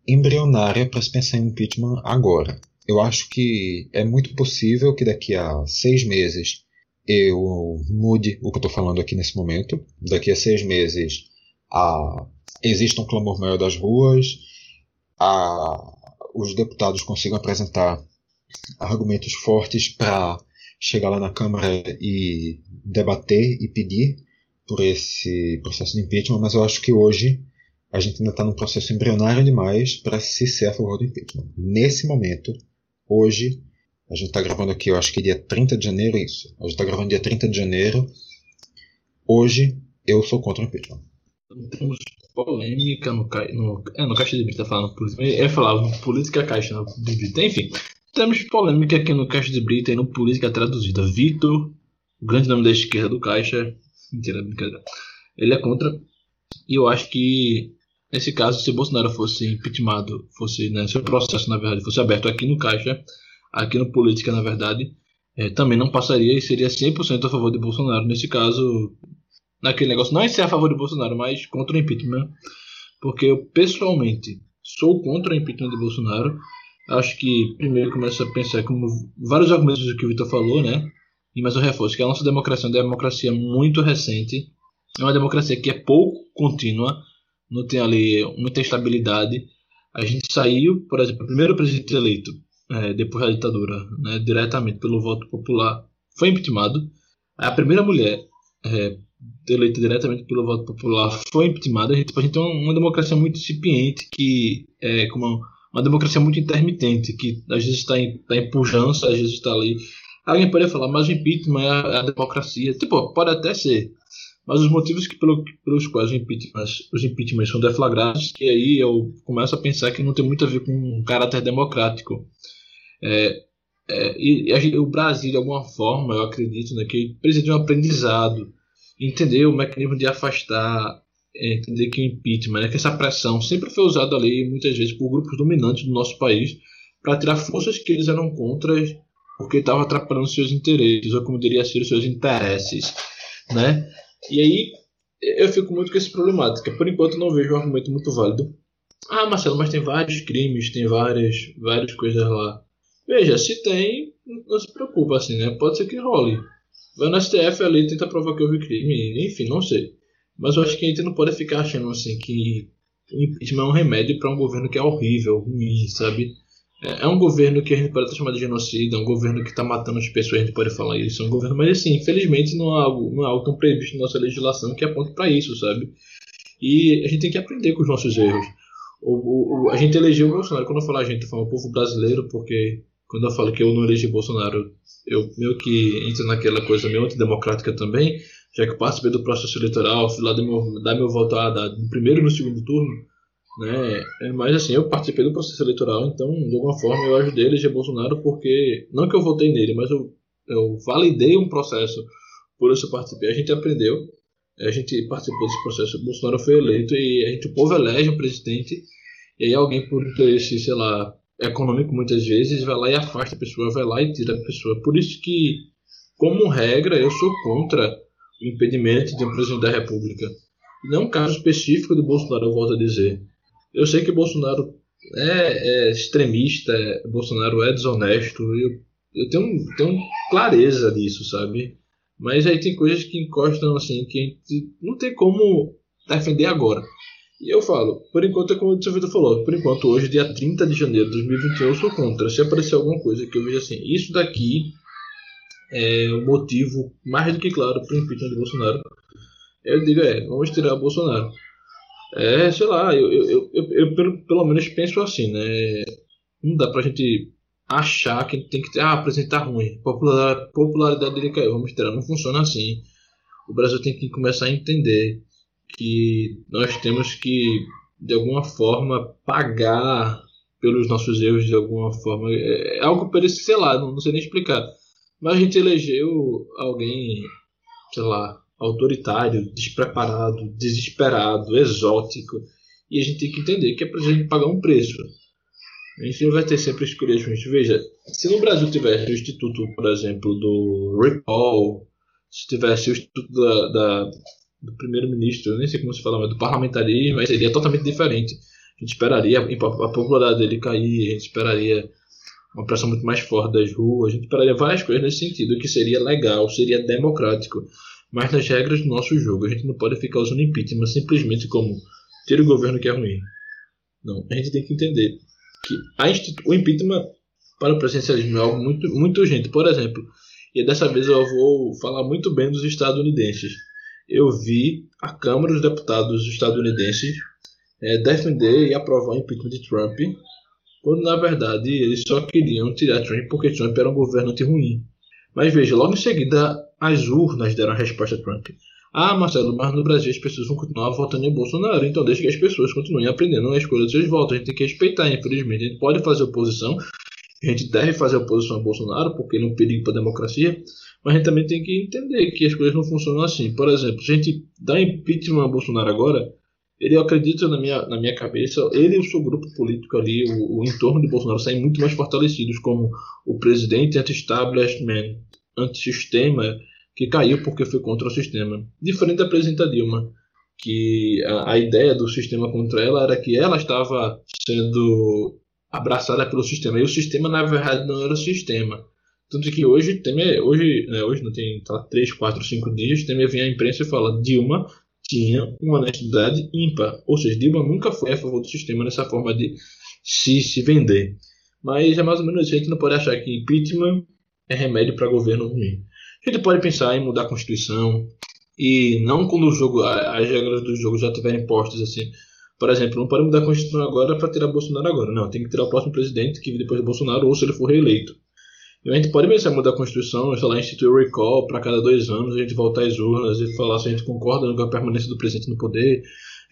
embrionária para se pensar em impeachment agora eu acho que é muito possível que daqui a seis meses eu mude o que eu estou falando aqui nesse momento. Daqui a seis meses a, exista um clamor maior das ruas, a, os deputados consigam apresentar argumentos fortes para chegar lá na Câmara e debater e pedir por esse processo de impeachment, mas eu acho que hoje a gente ainda está num processo embrionário demais para se ser a favor do impeachment. Nesse momento, Hoje, a gente está gravando aqui, eu acho que dia 30 de janeiro, isso. A gente está gravando dia 30 de janeiro. Hoje, eu sou contra o impeachment. Temos polêmica no, no, é, no Caixa de Brita falando política. Eu falava política caixa de Brita. Enfim, temos polêmica aqui no Caixa de Brita e no Política Traduzida. Vitor, o grande nome da esquerda do Caixa. Mentira, brincadeira. Ele é contra. E eu acho que Nesse caso, se Bolsonaro fosse impeachmentado, fosse, né, processo, na verdade, fosse aberto aqui no Caixa, aqui no Política, na verdade, é, também não passaria e seria 100% a favor de Bolsonaro. Nesse caso, naquele negócio, não é ser a favor de Bolsonaro, mas contra o impeachment, porque eu, pessoalmente, sou contra o impeachment de Bolsonaro. Acho que, primeiro, começa a pensar como vários argumentos do que o Vitor falou, né? E mais um reforço, que a nossa democracia é uma democracia muito recente, é uma democracia que é pouco contínua, não tem ali muita estabilidade. A gente saiu, por exemplo, o primeiro presidente eleito é, depois da ditadura, né, diretamente pelo voto popular, foi impeachmentado. A primeira mulher é, eleita diretamente pelo voto popular foi impeachmentada. A gente, tipo, a gente tem uma, democracia muito incipiente, que é como uma, uma democracia muito intermitente, que às vezes está em, tá em pujança, às vezes está ali. Alguém poderia falar, mas o impeachment é a, é a democracia. Tipo, pode até ser. Mas os motivos que, pelo, pelos quais os impeachments, os impeachments são deflagrados, e aí eu começo a pensar que não tem muito a ver com um caráter democrático. É, é, e, e, o Brasil, de alguma forma, eu acredito, né, que precisa de um aprendizado, entender o mecanismo de afastar, é, entender que o impeachment, né, que essa pressão sempre foi usada ali, muitas vezes, por grupos dominantes do nosso país, para tirar forças que eles eram contra, porque estavam atrapalhando seus interesses, ou como diria ser, seus interesses. Né? E aí eu fico muito com essa problemática. Por enquanto não vejo um argumento muito válido. Ah, Marcelo, mas tem vários crimes, tem várias, várias coisas lá. Veja, se tem, não se preocupa assim, né? Pode ser que role. Vai no STF ali, tenta provar que houve crime, enfim, não sei. Mas eu acho que a gente não pode ficar achando assim que o impeachment é um remédio para um governo que é horrível, ruim, sabe? É, é um governo que a gente pode chamar de genocida, é um governo que está matando as pessoas, a gente pode falar isso, é um governo, mas assim, infelizmente não há algo, não há algo tão previsto na nossa legislação que aponte para isso, sabe? E a gente tem que aprender com os nossos erros. O, o, a gente elegeu o Bolsonaro, quando eu falo a gente, eu falo o povo brasileiro, porque quando eu falo que eu não elegi Bolsonaro, eu meio que entro naquela coisa meio antidemocrática também, já que eu participei do processo eleitoral, fui lá dar meu, dar meu voto no primeiro e no segundo turno, né? É, mas assim, eu participei do processo eleitoral, então de alguma forma eu ajudei a eleger Bolsonaro porque, não que eu votei nele, mas eu, eu validei um processo, por isso eu participei. A gente aprendeu, a gente participou desse processo, Bolsonaro foi eleito e a gente, o povo elege um presidente e aí alguém por interesse, sei lá, econômico muitas vezes vai lá e afasta a pessoa, vai lá e tira a pessoa. Por isso que, como regra, eu sou contra o impedimento de um presidente da república. Não é um caso específico de Bolsonaro, eu volto a dizer. Eu sei que Bolsonaro é, é extremista, é, Bolsonaro é desonesto, eu, Eu tenho, tenho clareza disso, sabe? Mas aí tem coisas que encostam assim que a gente não tem como defender agora. E eu falo, por enquanto é como o Vitor falou, por enquanto hoje, dia 30 de janeiro de 2021, eu sou contra. Se aparecer alguma coisa que eu veja assim, isso daqui é o motivo mais do que claro para o impeachment de Bolsonaro, eu digo é, vamos tirar Bolsonaro. É, sei lá, eu, eu, eu, eu, pelo, pelo menos penso assim, né? Não dá pra gente achar que tem que ter, ah, apresentar ruim, popularidade, popularidade dele caiu, vamos tirar. Não funciona assim. O Brasil tem que começar a entender que nós temos que, de alguma forma, pagar pelos nossos erros, de alguma forma. É, é algo parece, sei lá, não, não sei nem explicar. Mas a gente elegeu alguém, sei lá, autoritário, despreparado, desesperado, exótico. E a gente tem que entender que é gente pagar um preço. A gente não vai ter sempre escolhas ruins. Veja, se no Brasil tivesse o instituto, por exemplo, do recall, se tivesse o instituto da, da do primeiro-ministro, eu nem sei como se fala, mas do parlamentarismo, mas seria totalmente diferente. A gente esperaria a popularidade dele cair, a gente esperaria uma pressão muito mais forte das ruas, a gente esperaria várias coisas nesse sentido, que seria legal, seria democrático. Mas nas regras do nosso jogo, a gente não pode ficar usando impeachment simplesmente como ter o governo que é ruim. Não, a gente tem que entender que o impeachment para o presidencialismo é algo muito, muito urgente. Por exemplo, e dessa vez eu vou falar muito bem dos estadunidenses. Eu vi a Câmara dos Deputados estadunidenses é, defender e aprovar o impeachment de Trump, quando na verdade eles só queriam tirar Trump porque Trump era um governante ruim. Mas veja, logo em seguida as urnas deram a resposta a Trump. Ah, Marcelo, mas no Brasil as pessoas vão continuar votando em Bolsonaro, então deixa que as pessoas continuem aprendendo a escolha dos seus votos. A gente tem que respeitar, infelizmente. A gente pode fazer oposição, a gente deve fazer oposição a Bolsonaro, porque ele é um perigo para a democracia, mas a gente também tem que entender que as coisas não funcionam assim. Por exemplo, se a gente dá impeachment a Bolsonaro agora, ele, eu acredito na minha, na minha cabeça, ele e o seu grupo político ali, o, o entorno de Bolsonaro, saem muito mais fortalecidos como o presidente anti-establishment, anti-sistema, que caiu porque foi contra o sistema. Diferente da presidenta Dilma, que a, a ideia do sistema contra ela era que ela estava sendo abraçada pelo sistema. E o sistema, na verdade, não era o sistema. Tanto que hoje, Temer, hoje, né, hoje não tem tá, 3, 4, 5 dias, Temer vem à imprensa e fala Dilma tinha uma honestidade ímpar. Ou seja, Dilma nunca foi a favor do sistema nessa forma de se, se vender. Mas é mais ou menos isso. A gente não pode achar que impeachment é remédio para governo ruim. A gente pode pensar em mudar a Constituição e não quando o jogo, as regras do jogo já estiverem postas assim. Por exemplo, não pode mudar a Constituição agora para tirar Bolsonaro agora. Não, tem que tirar o próximo presidente que depois de Bolsonaro ou se ele for reeleito. A gente pode pensar mudar a Constituição, sei lá, instituir o recall para cada dois anos a gente voltar às urnas e falar se a gente concorda com a permanência do presidente no poder.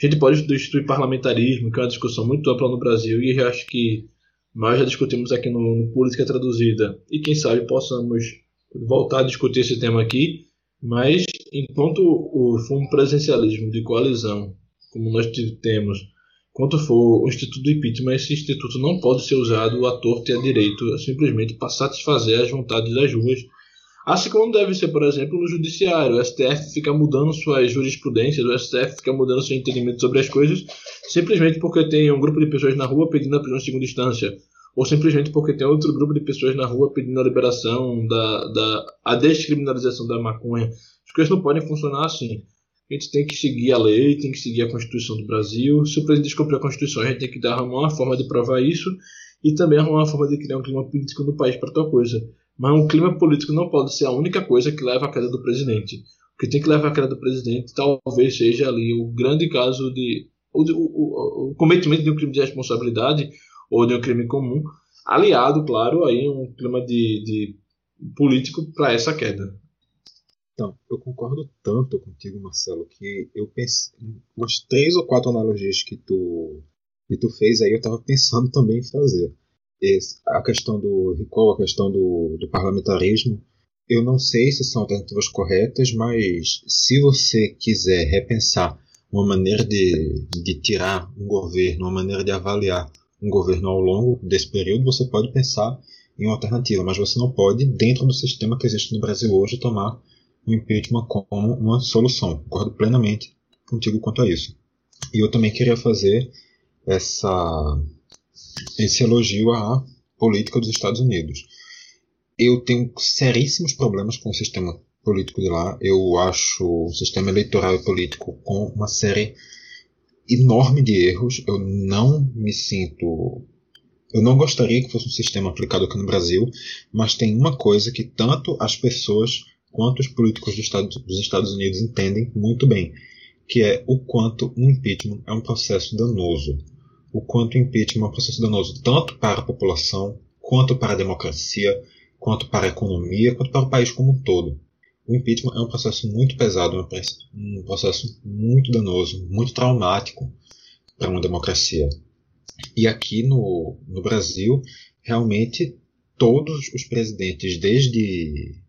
A gente pode instituir parlamentarismo, que é uma discussão muito ampla no Brasil e acho que nós já discutimos aqui no, no Política Traduzida. E quem sabe possamos voltar a discutir esse tema aqui, mas enquanto o, um presencialismo de coalizão, como nós temos, quanto for o Instituto do Impeachment, esse instituto não pode ser usado à torta e à direito, simplesmente para satisfazer as vontades das ruas. Assim como deve ser, por exemplo, no judiciário. O STF fica mudando suas jurisprudências, o STF fica mudando seu entendimento sobre as coisas, simplesmente porque tem um grupo de pessoas na rua pedindo a prisão em segunda instância ou simplesmente porque tem outro grupo de pessoas na rua pedindo a liberação da, da a descriminalização da maconha. As coisas não podem funcionar assim. A gente tem que seguir a lei, tem que seguir a Constituição do Brasil. Se o presidente descumprir a Constituição, a gente tem que dar uma forma de provar isso e também arrumar uma forma de criar um clima político no país para tal coisa. Mas um clima político não pode ser a única coisa que leva à queda do presidente. O que tem que levar à queda do presidente talvez seja ali o grande caso de o, o, o cometimento de um crime de responsabilidade ou de um crime comum, aliado, claro, aí um clima de, de político para essa queda. Então, eu concordo tanto contigo, Marcelo, que eu pensei umas três ou quatro analogias que tu que tu fez aí, eu estava pensando também em fazer. Esse, a questão do recall, a questão do, do parlamentarismo, eu não sei se são alternativas corretas, mas se você quiser repensar uma maneira de, de tirar um governo, uma maneira de avaliar um governo ao longo desse período, você pode pensar em uma alternativa, mas você não pode, dentro do sistema que existe no Brasil hoje, tomar o impeachment como uma solução. Concordo plenamente contigo quanto a isso. E eu também queria fazer essa, esse elogio à política dos Estados Unidos. eu tenho seríssimos problemas com o sistema político de lá. Eu acho o sistema eleitoral e político com uma série enorme de erros. Eu não me sinto. Eu não gostaria que fosse um sistema aplicado aqui no Brasil, mas tem uma coisa que tanto as pessoas quanto os políticos dos Estados, dos Estados Unidos entendem muito bem, que é o quanto um impeachment é um processo danoso. O quanto o impeachment é um processo danoso tanto para a população, quanto para a democracia, quanto para a economia, quanto para o país como um todo. O impeachment é um processo muito pesado, um processo muito danoso, muito traumático para uma democracia. E aqui no, no Brasil, realmente todos os presidentes, desde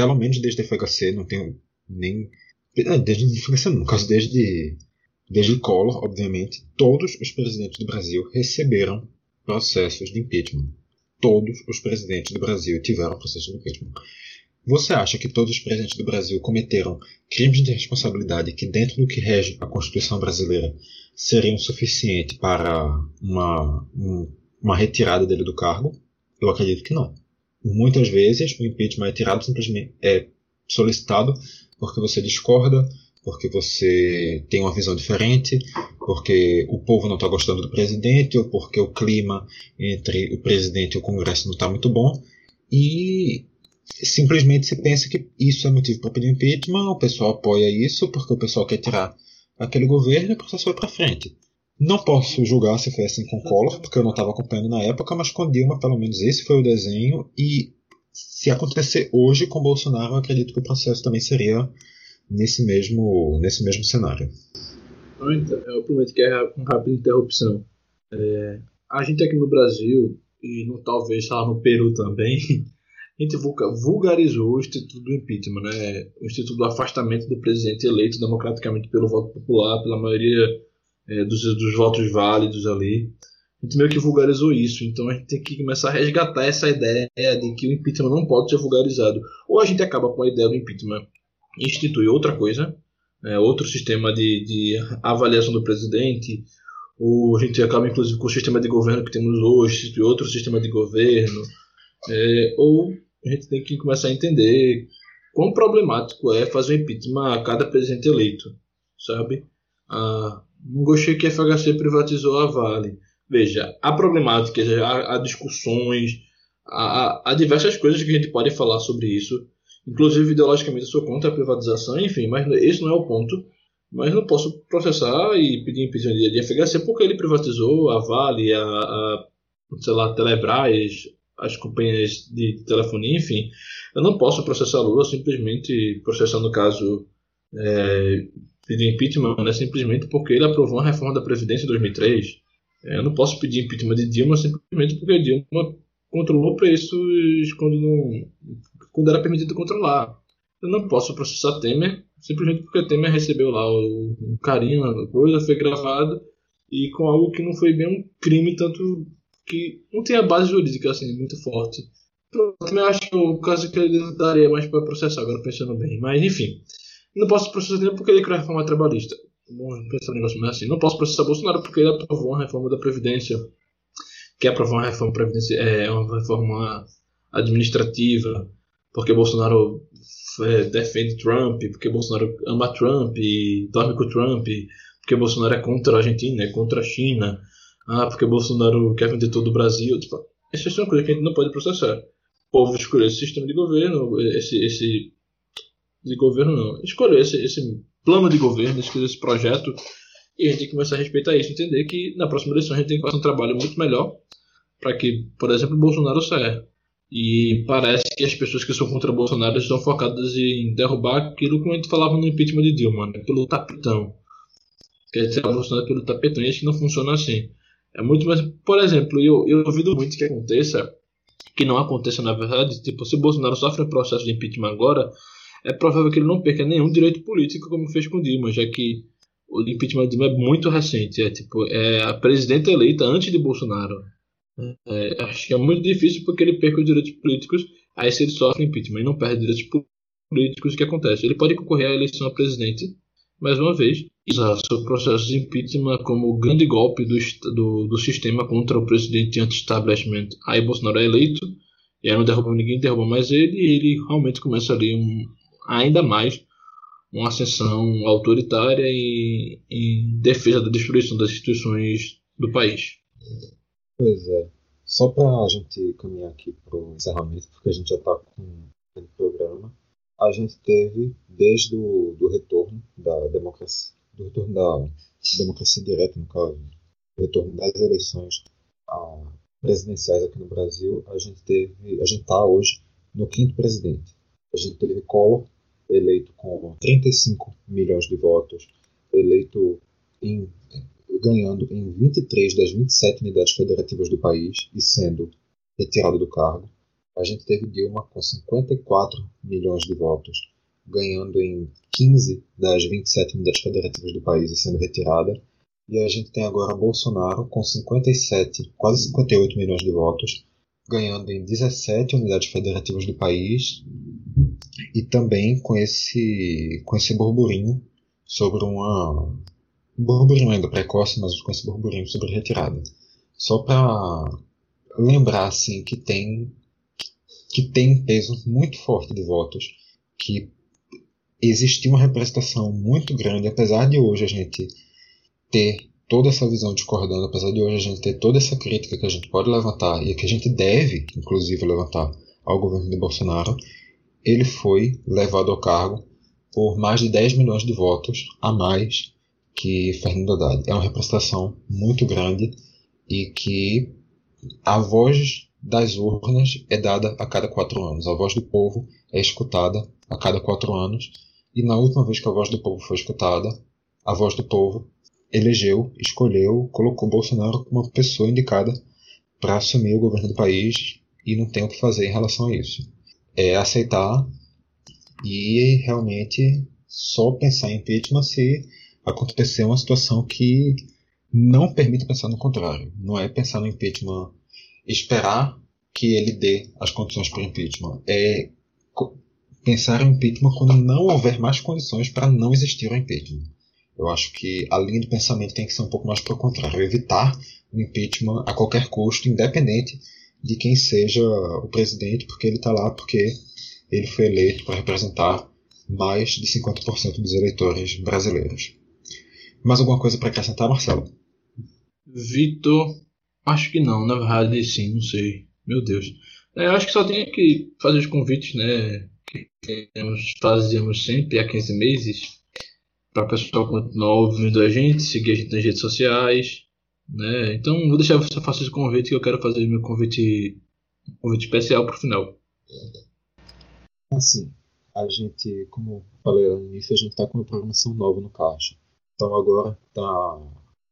pelo menos desde FHC, não tenho nem. Desde FHC, no caso, desde, desde Collor, obviamente, todos os presidentes do Brasil receberam processos de impeachment. Todos os presidentes do Brasil tiveram processos de impeachment. Você acha que todos os presidentes do Brasil cometeram crimes de responsabilidade que, dentro do que rege a Constituição brasileira, seriam suficientes para uma, uma retirada dele do cargo? Eu acredito que não. Muitas vezes o impeachment é tirado simplesmente é solicitado porque você discorda, porque você tem uma visão diferente, porque o povo não está gostando do presidente ou porque o clima entre o presidente e o Congresso não está muito bom e simplesmente se pensa que isso é motivo para pedir impeachment, o pessoal apoia isso porque o pessoal quer tirar aquele governo e o processo vai para frente. Não posso julgar se foi assim com Collor, porque eu não estava acompanhando na época, mas com Dilma, pelo menos esse foi o desenho. E se acontecer hoje com Bolsonaro, eu acredito que o processo também seria nesse mesmo, nesse mesmo cenário. Então, eu prometo que é uma rápida interrupção. É, a gente aqui no Brasil, e no, talvez lá no Peru também, a gente vulgarizou o Instituto do Impeachment, né? o Instituto do Afastamento do Presidente eleito democraticamente pelo voto popular, pela maioria é, dos, dos votos válidos ali. A gente meio que vulgarizou isso, então a gente tem que começar a resgatar essa ideia de que o impeachment não pode ser vulgarizado. Ou a gente acaba com a ideia do impeachment e institui outra coisa, é, outro sistema de, de avaliação do presidente, ou a gente acaba inclusive com o sistema de governo que temos hoje, institui outro sistema de governo, é, ou a gente tem que começar a entender quão problemático é fazer um impeachment a cada presidente eleito, sabe? Ah, não gostei que a FHC privatizou a Vale. Veja, há problemáticas, há, há discussões, há, há, diversas coisas que a gente pode falar sobre isso. Inclusive, ideologicamente, eu sou contra a privatização, enfim, mas esse não é o ponto. Mas não posso processar e pedir impeachment de FHC porque ele privatizou a Vale, a, a sei lá, Telebrás, as companhias de telefonia, enfim. Eu não posso processar Lula simplesmente processando o caso é, pedir impeachment né, simplesmente porque ele aprovou a reforma da Previdência em 2003. É, eu não posso pedir impeachment de Dilma simplesmente porque Dilma controlou preços quando, não, quando era permitido controlar. Eu não posso processar Temer simplesmente porque Temer recebeu lá o, o carinho, a coisa, foi gravado e com algo que não foi bem um crime, tanto que não tem a base jurídica assim muito forte. Eu também acho que o caso que ele daria mais para processar, agora pensando bem. Mas enfim. Não posso processar ele porque ele criou a reforma trabalhista. Vamos pensar um negócio mais assim. Não posso processar Bolsonaro porque ele aprovou uma reforma da Previdência. Que aprovou uma reforma previdência, é uma reforma administrativa. Porque Bolsonaro é, defende Trump, porque Bolsonaro ama Trump e dorme com Trump, porque Bolsonaro é contra a Argentina, é contra a China, ah, porque Bolsonaro quer vender todo o Brasil. Tipo, essas são coisas que a gente não pode processar. O povo escolheu esse sistema de governo, esse, esse de governo, não. Escolheu esse, esse plano de governo, escolheu esse projeto, e a gente tem que começar a respeitar isso, entender que na próxima eleição a gente tem que fazer um trabalho muito melhor para que, por exemplo, Bolsonaro saia. E parece que as pessoas que são contra Bolsonaro estão focadas em derrubar aquilo que a gente falava no impeachment de Dilma, né? pelo tapetão. Quer dizer, Bolsonaro pelo tapetão, e acho que não funciona assim. É muito mais. Por exemplo, eu, eu duvido muito que aconteça, que não aconteça na verdade, tipo, se Bolsonaro sofre um processo de impeachment agora, é provável que ele não perca nenhum direito político como fez com Dilma, já que o impeachment de Dilma é muito recente, é tipo é a presidenta eleita antes de Bolsonaro. É, acho que é muito difícil porque ele perca os direitos políticos, aí se ele sofre impeachment e não perde direitos políticos, o que acontece? Ele pode concorrer à eleição a presidente, mais uma vez, usar seu processo de impeachment como grande golpe do, do, do sistema contra o presidente anti-establishment. Aí Bolsonaro é eleito, E aí não derruba ninguém, derruba mais ele, e ele realmente começa ali um, ainda mais uma ascensão autoritária e em defesa da destruição das instituições do país. Pois é. Só para a gente caminhar aqui para o encerramento, porque a gente já está com o programa, a gente teve, desde o do retorno da democracia, do retorno da democracia direta, no caso, do retorno das eleições presidenciais aqui no Brasil, a gente teve, a gente está hoje no quinto presidente. A gente teve Collor, eleito com 35 milhões de votos, eleito em, ganhando em 23 das 27 unidades federativas do país e sendo retirado do cargo. A gente teve Dilma com 54 milhões de votos, ganhando em 15 das 27 unidades federativas do país e sendo retirada. E a gente tem agora Bolsonaro com 57, quase 58 milhões de votos, ganhando em 17 unidades federativas do país e também com esse, com esse burburinho sobre uma. burburinho ainda precoce, mas com esse burburinho sobre retirada. Só para lembrar assim, que tem que tem um peso muito forte de votos, que existia uma representação muito grande, apesar de hoje a gente ter toda essa visão discordando, apesar de hoje a gente ter toda essa crítica que a gente pode levantar e que a gente deve, inclusive, levantar ao governo de Bolsonaro, ele foi levado ao cargo por mais de 10 milhões de votos a mais que Fernando Haddad. É uma representação muito grande e que a voz das urnas é dada a cada quatro anos. A voz do povo é escutada a cada quatro anos. E na última vez que a voz do povo foi escutada, a voz do povo elegeu, escolheu, colocou Bolsonaro como uma pessoa indicada para assumir o governo do país e não tem o que fazer em relação a isso é aceitar e realmente só pensar em impeachment se acontecer uma situação que não permite pensar no contrário. Não é pensar no impeachment, esperar que ele dê as condições para o impeachment. É pensar em impeachment quando não houver mais condições para não existir o impeachment. Eu acho que a linha de pensamento tem que ser um pouco mais para o contrário, evitar o impeachment a qualquer custo, independente de quem seja o presidente, porque ele está lá porque ele foi eleito para representar mais de 50% dos eleitores brasileiros. Mais alguma coisa para acrescentar, Marcelo? Vitor, acho que não, na verdade sim, não sei. Meu Deus. É, acho que só tem que fazer os convites, né? Que nós fazíamos sempre há 15 meses, para o pessoal continuar ouvindo a gente, seguir a gente nas redes sociais, né? Então vou deixar você fazer esse convite que eu quero fazer meu convite, convite especial para o final. Assim, a gente, como falei no início, a gente está com uma programação nova no Caixa. Então agora está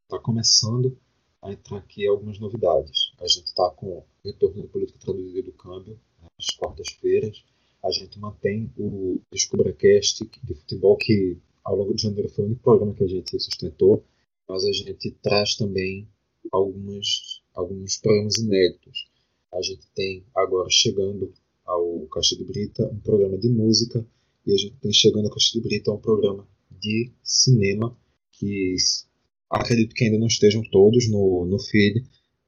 tá começando a entrar aqui algumas novidades. A gente está com o retorno da política traduzida do câmbio às quartas-feiras. A gente mantém o DescubraCast de futebol, que ao longo de janeiro foi o único programa que a gente sustentou mas a gente traz também algumas, alguns programas inéditos. A gente tem agora chegando ao Caixa de Brita um programa de música e a gente tem chegando ao Caixa de Brita um programa de cinema que acredito que ainda não estejam todos no, no feed.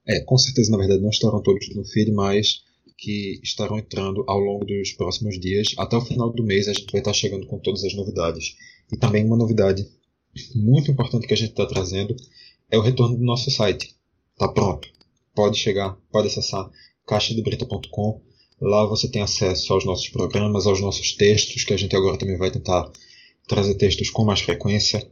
É, com certeza, na verdade, não estarão todos no feed, mas que estarão entrando ao longo dos próximos dias. Até o final do mês a gente vai estar chegando com todas as novidades. E também uma novidade muito importante que a gente está trazendo é o retorno do nosso site. Está pronto. Pode chegar, pode acessar caixadebrita.com. Lá você tem acesso aos nossos programas, aos nossos textos, que a gente agora também vai tentar trazer textos com mais frequência.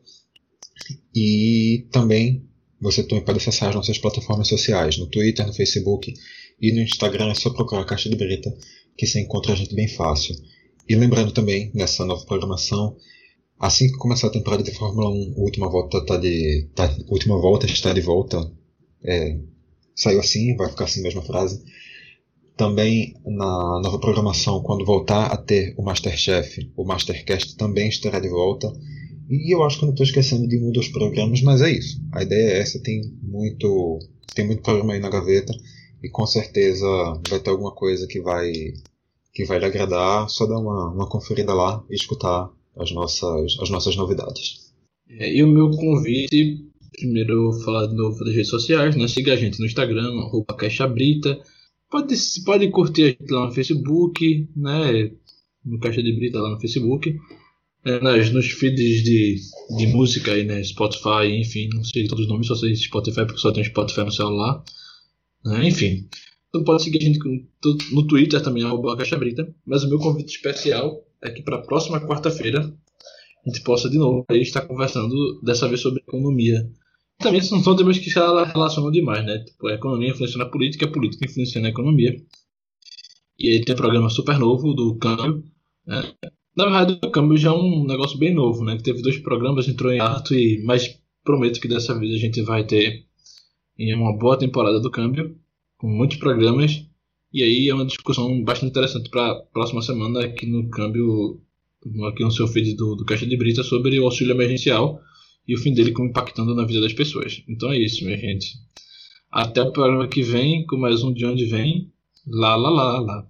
E também você também pode acessar as nossas plataformas sociais, no Twitter, no Facebook e no Instagram é só procurar Caixa de Brita, que você encontra a gente bem fácil. E lembrando também, nessa nova programação, Assim que começar a temporada de Fórmula 1, a última volta tá de. Tá, última volta está de volta. É, saiu assim, vai ficar assim mesma frase. Também na nova programação, quando voltar a ter o Masterchef, o Mastercast também estará de volta. E eu acho que não estou esquecendo de um dos programas, mas é isso. A ideia é essa, tem muito, tem muito programa aí na gaveta e com certeza vai ter alguma coisa que vai que vai lhe agradar. Só dar uma, uma conferida lá e escutar as nossas, as nossas novidades. É, e o meu convite, primeiro eu vou falar de novo das redes sociais, né? Siga a gente no Instagram, arroba caixabrita. Pode, pode curtir a gente lá no Facebook, né? No Caixa de Brita lá no Facebook. É, nas, nos feeds de, de música aí, né? Spotify, enfim, não sei todos os nomes, só sei Spotify porque só tem Spotify no celular. Né? Enfim. Então pode seguir a gente no Twitter também, arroba Caixa Brita. Mas o meu convite especial é que para a próxima quarta-feira a gente possa de novo aí estar conversando, dessa vez sobre economia também são só temas que se relacionam demais, né? Tipo, a economia influencia na política, a política influencia na economia. E aí tem um programa super novo do câmbio. Né? Na verdade, o câmbio já é um negócio bem novo, né? Que teve dois programas, entrou em ato, e mas prometo que dessa vez a gente vai ter uma boa temporada do câmbio, com muitos programas. E aí é uma discussão bastante interessante para a próxima semana aqui no câmbio, aqui no seu feed do, do Caixa de Brita, sobre o auxílio emergencial e o fim dele como impactando na vida das pessoas. Então é isso, minha gente. Até o programa que vem, com mais um de onde vem. Lá, lá, lá, lá.